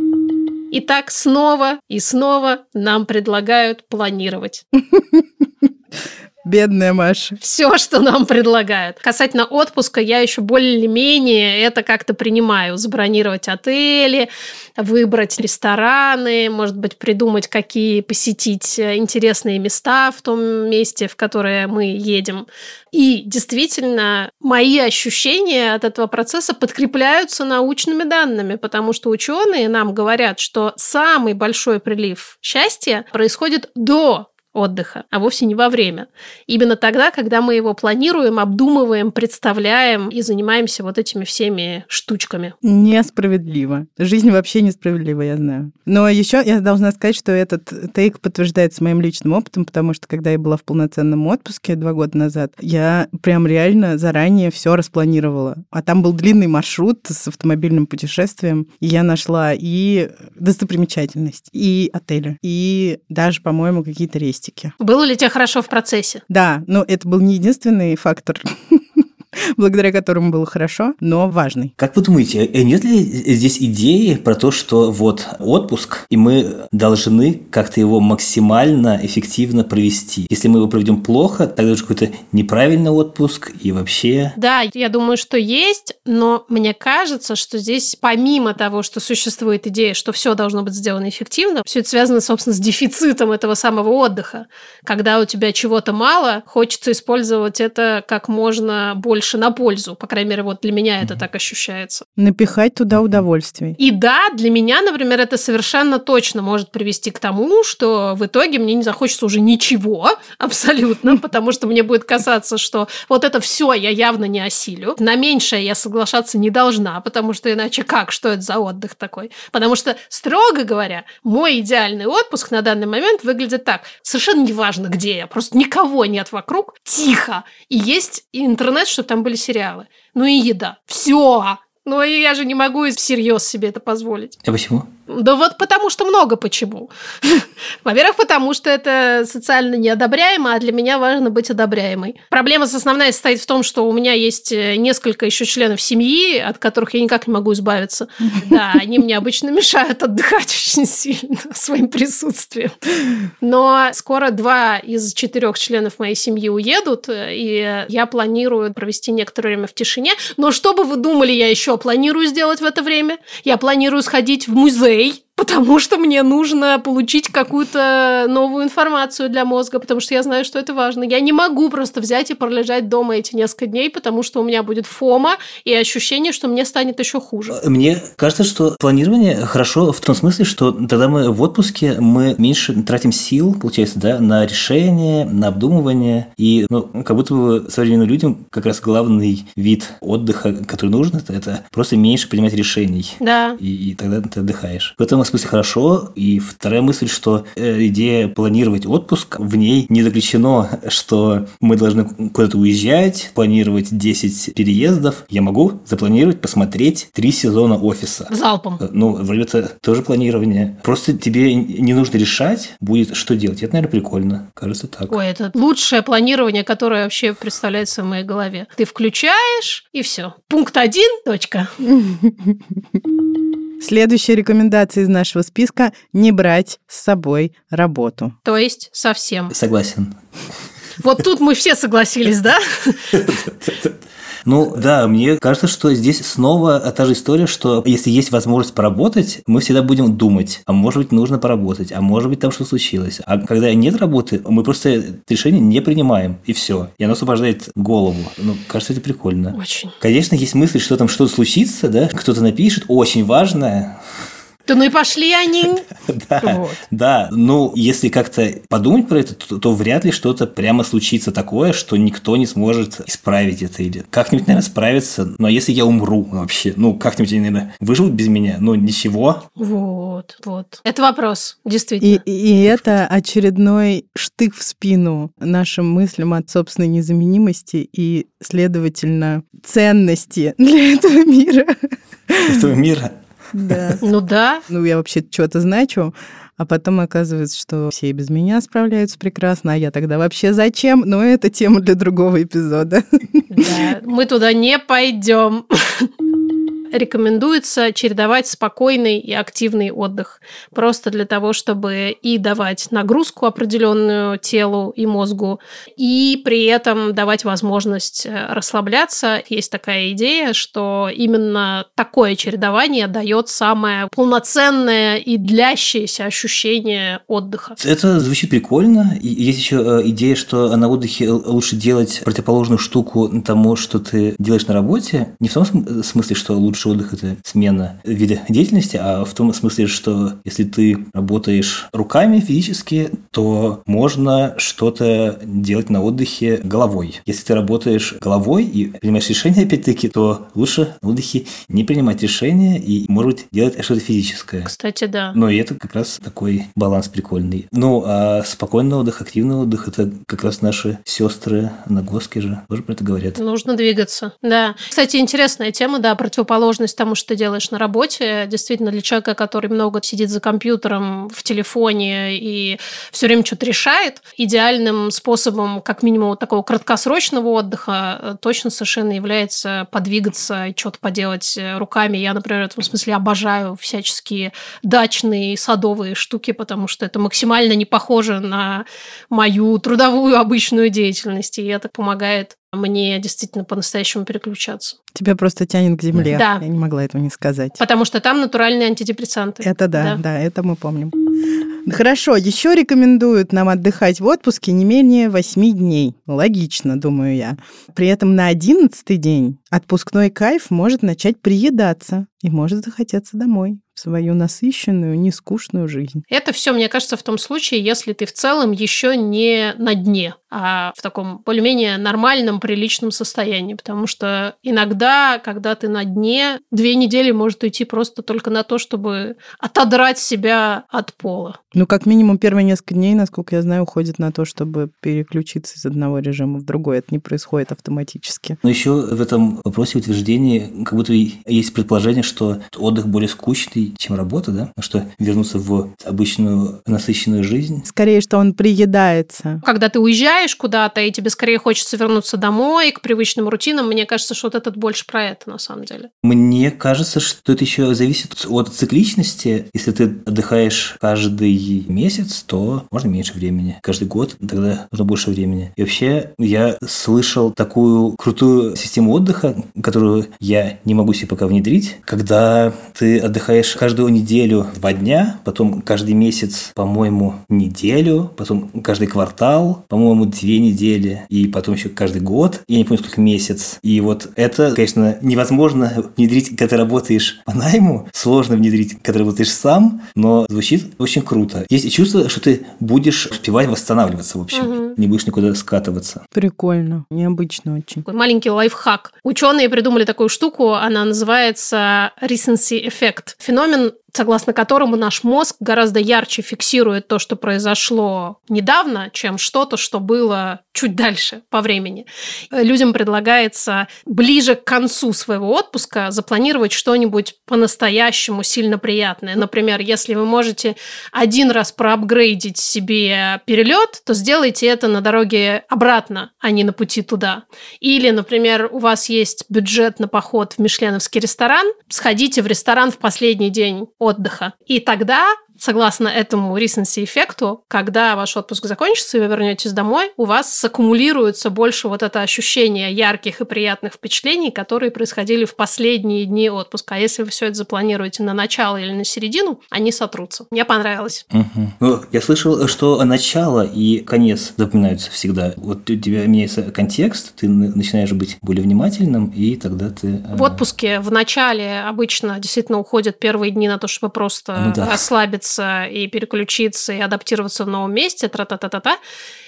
Speaker 4: И так снова и снова нам предлагают планировать.
Speaker 3: Бедная Маша.
Speaker 4: Все, что нам предлагают. Касательно отпуска, я еще более-менее это как-то принимаю. Забронировать отели, выбрать рестораны, может быть, придумать, какие посетить интересные места в том месте, в которое мы едем. И действительно, мои ощущения от этого процесса подкрепляются научными данными, потому что ученые нам говорят, что самый большой прилив счастья происходит до отдыха, а вовсе не во время. Именно тогда, когда мы его планируем, обдумываем, представляем и занимаемся вот этими всеми штучками.
Speaker 3: Несправедливо. Жизнь вообще несправедлива, я знаю. Но еще я должна сказать, что этот тейк подтверждается моим личным опытом, потому что когда я была в полноценном отпуске два года назад, я прям реально заранее все распланировала. А там был длинный маршрут с автомобильным путешествием. И я нашла и достопримечательность, и отели, и даже, по-моему, какие-то рейсы статистики.
Speaker 4: Было ли тебе хорошо в процессе?
Speaker 3: Да, но это был не единственный фактор благодаря которому было хорошо, но важный.
Speaker 2: Как вы думаете, э, нет ли здесь идеи про то, что вот отпуск, и мы должны как-то его максимально эффективно провести? Если мы его проведем плохо, тогда это какой-то неправильный отпуск и вообще...
Speaker 4: Да, я думаю, что есть, но мне кажется, что здесь помимо того, что существует идея, что все должно быть сделано эффективно, все это связано, собственно, с дефицитом этого самого отдыха. Когда у тебя чего-то мало, хочется использовать это как можно больше больше на пользу. По крайней мере, вот для меня это так ощущается.
Speaker 3: Напихать туда удовольствие.
Speaker 4: И да, для меня, например, это совершенно точно может привести к тому, что в итоге мне не захочется уже ничего абсолютно, потому что мне будет казаться, что вот это все я явно не осилю. На меньшее я соглашаться не должна, потому что иначе как? Что это за отдых такой? Потому что, строго говоря, мой идеальный отпуск на данный момент выглядит так. Совершенно неважно, где я, просто никого нет вокруг, тихо. И есть интернет, чтобы там были сериалы. Ну и еда. Все. Ну я же не могу всерьез себе это позволить.
Speaker 2: А почему?
Speaker 4: Да вот потому что много почему. Во-первых, потому что это социально неодобряемо, а для меня важно быть одобряемой. Проблема основная состоит в том, что у меня есть э, несколько еще членов семьи, от которых я никак не могу избавиться. Да, они мне обычно мешают отдыхать очень сильно своим присутствием. Но скоро два из четырех членов моей семьи уедут, э, и я планирую провести некоторое время в тишине. Но что бы вы думали, я еще планирую сделать в это время? Я планирую сходить в музей me. Потому что мне нужно получить какую-то новую информацию для мозга, потому что я знаю, что это важно. Я не могу просто взять и пролежать дома эти несколько дней, потому что у меня будет фома и ощущение, что мне станет еще хуже.
Speaker 2: Мне кажется, что планирование хорошо в том смысле, что тогда мы в отпуске, мы меньше тратим сил, получается, да, на решение, на обдумывание. И ну, как будто бы современным людям как раз главный вид отдыха, который нужен, это, просто меньше принимать решений.
Speaker 4: Да.
Speaker 2: И, и тогда ты отдыхаешь. В этом смысле хорошо. И вторая мысль, что э, идея планировать отпуск, в ней не заключено, что мы должны куда-то уезжать, планировать 10 переездов. Я могу запланировать посмотреть три сезона офиса.
Speaker 4: Залпом.
Speaker 2: Э, ну, вроде это тоже планирование. Просто тебе не нужно решать, будет что делать. Это, наверное, прикольно. Кажется, так.
Speaker 4: Ой, это лучшее планирование, которое вообще представляется в моей голове. Ты включаешь, и все. Пункт один, точка.
Speaker 3: Следующая рекомендация из нашего списка – не брать с собой работу.
Speaker 4: То есть совсем.
Speaker 2: Согласен.
Speaker 4: Вот тут мы все согласились, да?
Speaker 2: Ну да, мне кажется, что здесь снова та же история, что если есть возможность поработать, мы всегда будем думать, а может быть нужно поработать, а может быть там что случилось. А когда нет работы, мы просто решение не принимаем, и все. И оно освобождает голову. Ну, кажется, это прикольно.
Speaker 4: Очень.
Speaker 2: Конечно, есть мысль, что там что-то случится, да, кто-то напишет, очень важное,
Speaker 4: да ну и пошли они.
Speaker 2: Да, вот. да, ну если как-то подумать про это, то, то вряд ли что-то прямо случится такое, что никто не сможет исправить это или как-нибудь, наверное, справиться. Ну а если я умру вообще, ну как-нибудь они, наверное, выживут без меня, ну ничего.
Speaker 4: Вот, вот. Это вопрос, действительно.
Speaker 3: И, и это очередной штык в спину нашим мыслям от собственной незаменимости и, следовательно, ценности для этого мира.
Speaker 2: Этого мира.
Speaker 3: Да.
Speaker 4: Ну да.
Speaker 3: Ну, я вообще что-то значу. А потом оказывается, что все и без меня справляются прекрасно, а я тогда вообще зачем? Но это тема для другого эпизода.
Speaker 4: Да, мы туда не пойдем. рекомендуется чередовать спокойный и активный отдых. Просто для того, чтобы и давать нагрузку определенную телу и мозгу, и при этом давать возможность э, расслабляться. Есть такая идея, что именно такое чередование дает самое полноценное и длящееся ощущение отдыха.
Speaker 2: Это звучит прикольно. Есть еще э, идея, что на отдыхе лучше делать противоположную штуку тому, что ты делаешь на работе. Не в том смысле, что лучший отдых – это смена вида деятельности, а в том смысле, что если ты работаешь руками физически, то можно что-то делать на отдыхе головой. Если ты работаешь головой и принимаешь решения, опять-таки, то лучше на отдыхе не принимать решения и, может быть, делать что-то физическое.
Speaker 4: Кстати, да.
Speaker 2: Но и это как раз такой баланс прикольный. Ну, а спокойный отдых, активный отдых – это как раз наши сестры на Госке же тоже про это говорят.
Speaker 4: Нужно двигаться, да. Кстати, интересная тема, да, противоположность тому, что ты делаешь на работе. Действительно, для человека, который много сидит за компьютером, в телефоне и все время что-то решает, идеальным способом, как минимум, такого краткосрочного отдыха э, точно совершенно является подвигаться и что-то поделать э, руками. Я, например, в этом смысле обожаю всяческие дачные, садовые штуки, потому что это максимально не похоже на мою трудовую обычную деятельность, и это помогает мне действительно по-настоящему переключаться.
Speaker 3: Тебя просто тянет к земле.
Speaker 4: Да.
Speaker 3: Я не могла этого не сказать.
Speaker 4: Потому что там натуральные антидепрессанты.
Speaker 3: Это да, да, да это мы помним. Хорошо, еще рекомендуют нам отдыхать в отпуске не менее 8 дней. Логично, думаю я. При этом на 11 день отпускной кайф может начать приедаться и может захотеться домой в свою насыщенную, нескучную жизнь.
Speaker 4: Это все, мне кажется, в том случае, если ты в целом еще не на дне, а в таком более-менее нормальном, приличном состоянии. Потому что иногда, когда ты на дне, две недели может уйти просто только на то, чтобы отодрать себя от пола.
Speaker 3: Ну, как минимум, первые несколько дней, насколько я знаю, уходит на то, чтобы переключиться из одного режима в другой. Это не происходит автоматически.
Speaker 2: Но еще в этом вопросе утверждения как будто есть предположение, что отдых более скучный, чем работа, да? Что вернуться в обычную насыщенную жизнь.
Speaker 3: Скорее, что он приедается.
Speaker 4: Когда ты уезжаешь куда-то, и тебе скорее хочется вернуться домой, к привычным рутинам, мне кажется, что вот этот больше про это на самом деле.
Speaker 2: Мне кажется, что это еще зависит от цикличности. Если ты отдыхаешь каждый месяц, то можно меньше времени. Каждый год тогда нужно больше времени. И вообще я слышал такую крутую систему отдыха, которую я не могу себе пока внедрить, когда ты отдыхаешь каждую неделю два дня, потом каждый месяц, по-моему, неделю, потом каждый квартал, по-моему, две недели, и потом еще каждый год, я не помню, сколько месяц. И вот это, конечно, невозможно внедрить, когда ты работаешь по найму, сложно внедрить, когда ты работаешь сам, но звучит очень круто. Есть чувство, что ты будешь успевать восстанавливаться, в общем, угу. не будешь никуда скатываться.
Speaker 3: Прикольно, необычно очень.
Speaker 4: Маленький лайфхак. Ученые придумали такую штуку, она называется recency effect. Феномен Simon согласно которому наш мозг гораздо ярче фиксирует то, что произошло недавно, чем что-то, что было чуть дальше по времени. Людям предлагается ближе к концу своего отпуска запланировать что-нибудь по-настоящему сильно приятное. Например, если вы можете один раз проапгрейдить себе перелет, то сделайте это на дороге обратно, а не на пути туда. Или, например, у вас есть бюджет на поход в мишленовский ресторан, сходите в ресторан в последний день отдыха. И тогда согласно этому recency эффекту, когда ваш отпуск закончится и вы вернетесь домой, у вас саккумулируется больше вот это ощущение ярких и приятных впечатлений, которые происходили в последние дни отпуска. А если вы все это запланируете на начало или на середину, они сотрутся. Мне понравилось.
Speaker 2: Угу. Я слышал, что начало и конец запоминаются всегда. Вот у тебя меняется контекст, ты начинаешь быть более внимательным, и тогда ты...
Speaker 4: Э, в отпуске в начале обычно действительно уходят первые дни на то, чтобы просто ну, да. расслабиться расслабиться и переключиться и адаптироваться в новом месте, тра-та-та-та-та.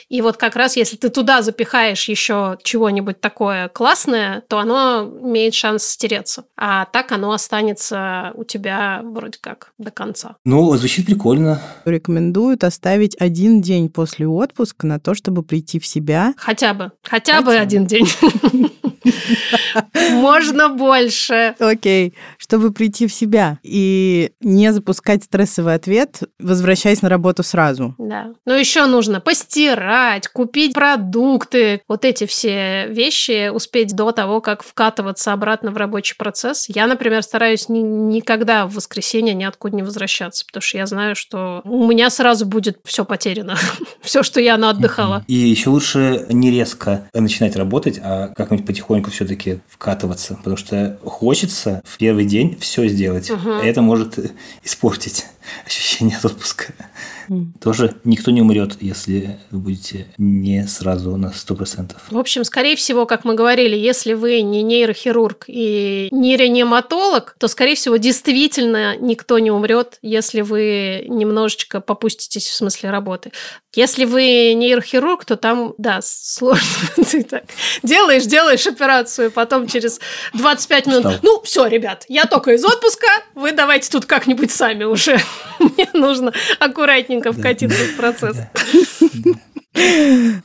Speaker 4: И вот как раз если ты туда запихаешь еще чего-нибудь такое классное, то оно имеет шанс стереться. А так оно останется у тебя вроде как до конца.
Speaker 2: Ну, звучит прикольно.
Speaker 3: Рекомендуют оставить один день после отпуска на то, чтобы прийти в себя.
Speaker 4: Хотя бы. Хотя, Хотя бы один день. Можно больше.
Speaker 3: Окей. Чтобы прийти в себя и не запускать стрессовый ответ, возвращаясь на работу сразу.
Speaker 4: Да. Но еще нужно постирать, купить продукты. Вот эти все вещи успеть до того, как вкатываться обратно в рабочий процесс. Я, например, стараюсь ни- никогда в воскресенье ниоткуда не возвращаться, потому что я знаю, что у меня сразу будет все потеряно. все, что я отдыхала.
Speaker 2: И еще лучше не резко начинать работать, а как-нибудь потихоньку все-таки вкатываться, потому что хочется в первый день все сделать. А это может испортить ощущение от отпуска. Тоже никто не умрет, если вы будете не сразу на 100%.
Speaker 4: В общем, скорее всего, как мы говорили, если вы не нейрохирург и не реаниматолог, то, скорее всего, действительно никто не умрет, если вы немножечко попуститесь в смысле работы. Если вы нейрохирург, то там, да, сложно. Ты так делаешь, делаешь операцию, потом через 25 минут, ну, все, ребят, я только из отпуска, вы давайте тут как-нибудь сами уже. Мне нужно аккуратненько вкатиться в процесс.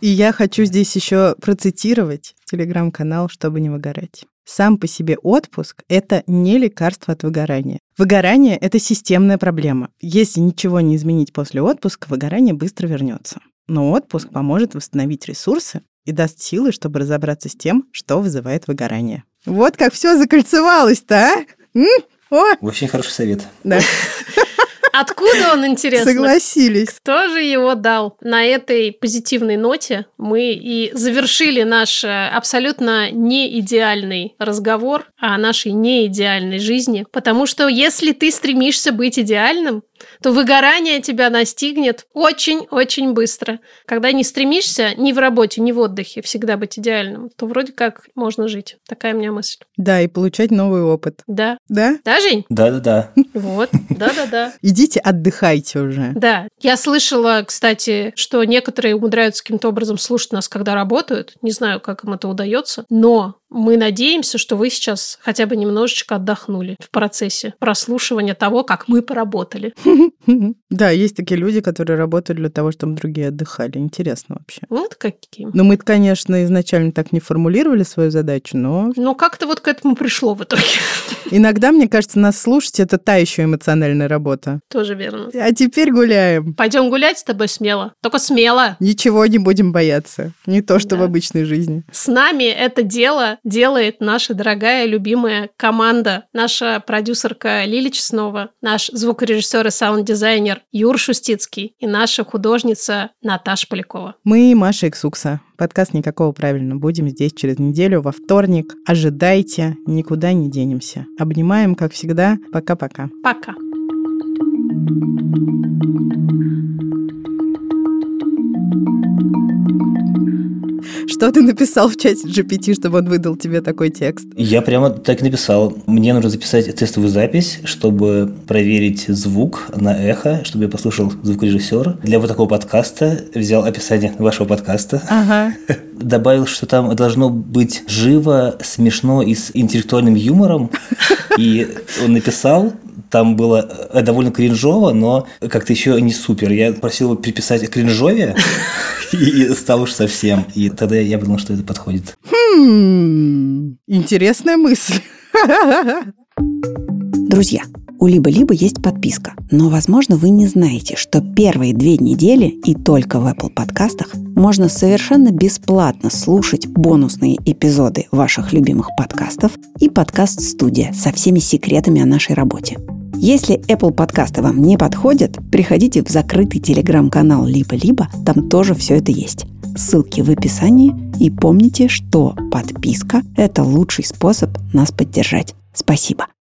Speaker 3: И я хочу здесь еще процитировать телеграм-канал, чтобы не выгорать. Сам по себе отпуск – это не лекарство от выгорания. Выгорание – это системная проблема. Если ничего не изменить после отпуска, выгорание быстро вернется. Но отпуск поможет восстановить ресурсы и даст силы, чтобы разобраться с тем, что вызывает выгорание. Вот как все закольцевалось-то, а? М? О,
Speaker 2: Очень хороший совет.
Speaker 3: да,
Speaker 4: Откуда он, интересно?
Speaker 3: согласились.
Speaker 4: Кто же его дал? На этой позитивной ноте мы и завершили наш э, абсолютно неидеальный разговор о нашей неидеальной жизни. Потому что если ты стремишься быть идеальным, то выгорание тебя настигнет очень-очень быстро. Когда не стремишься ни в работе, ни в отдыхе всегда быть идеальным, то вроде как можно жить. Такая у меня мысль.
Speaker 3: Да, и получать новый опыт.
Speaker 4: Да.
Speaker 3: Да?
Speaker 4: Да, Жень?
Speaker 2: Да-да-да.
Speaker 4: Вот. Да-да-да.
Speaker 3: Идите отдыхайте уже.
Speaker 4: Да, я слышала, кстати, что некоторые умудряются каким-то образом слушать нас, когда работают. Не знаю, как им это удается, но мы надеемся, что вы сейчас хотя бы немножечко отдохнули в процессе прослушивания того, как мы поработали.
Speaker 3: Да, есть такие люди, которые работают для того, чтобы другие отдыхали. Интересно вообще.
Speaker 4: Вот какие.
Speaker 3: Ну, мы, конечно, изначально так не формулировали свою задачу, но
Speaker 4: Но как-то вот к этому пришло в итоге.
Speaker 3: иногда, мне кажется, нас слушать это та еще эмоциональная работа.
Speaker 4: Тоже верно.
Speaker 3: А теперь гуляем.
Speaker 4: Пойдем гулять с тобой смело. Только смело.
Speaker 3: Ничего не будем бояться. Не то, что в
Speaker 4: Да.
Speaker 3: обычной жизни.
Speaker 4: С нами это дело делает наша дорогая, любимая команда. Наша продюсерка Лили Чеснова, наш звукорежиссер и саунд-дизайнер Юр Шустицкий и наша художница Наташа Полякова.
Speaker 3: Мы Маша Иксукса. Подкаст «Никакого правильно». Будем здесь через неделю, во вторник. Ожидайте, никуда не денемся. Обнимаем, как всегда. Пока-пока.
Speaker 4: Пока.
Speaker 3: Что ты написал в чате GPT, чтобы он выдал тебе такой текст?
Speaker 2: Я прямо так написал. Мне нужно записать тестовую запись, чтобы проверить звук на эхо, чтобы я послушал звукорежиссера. Для вот такого подкаста взял описание вашего подкаста.
Speaker 3: Ага.
Speaker 2: Добавил, что там должно быть живо, смешно и с интеллектуальным юмором. И он написал, там было э, довольно кринжово, но как-то еще не супер. Я просил его приписать кринжове, и стал уж совсем. И тогда я подумал, что это подходит.
Speaker 3: Хм, интересная мысль.
Speaker 8: Друзья, у Либо-Либо есть подписка, но, возможно, вы не знаете, что первые две недели и только в Apple подкастах можно совершенно бесплатно слушать бонусные эпизоды ваших любимых подкастов и подкаст-студия со всеми секретами о нашей работе. Если Apple подкасты вам не подходят, приходите в закрытый телеграм-канал Либо-Либо, там тоже все это есть. Ссылки в описании и помните, что подписка – это лучший способ нас поддержать. Спасибо.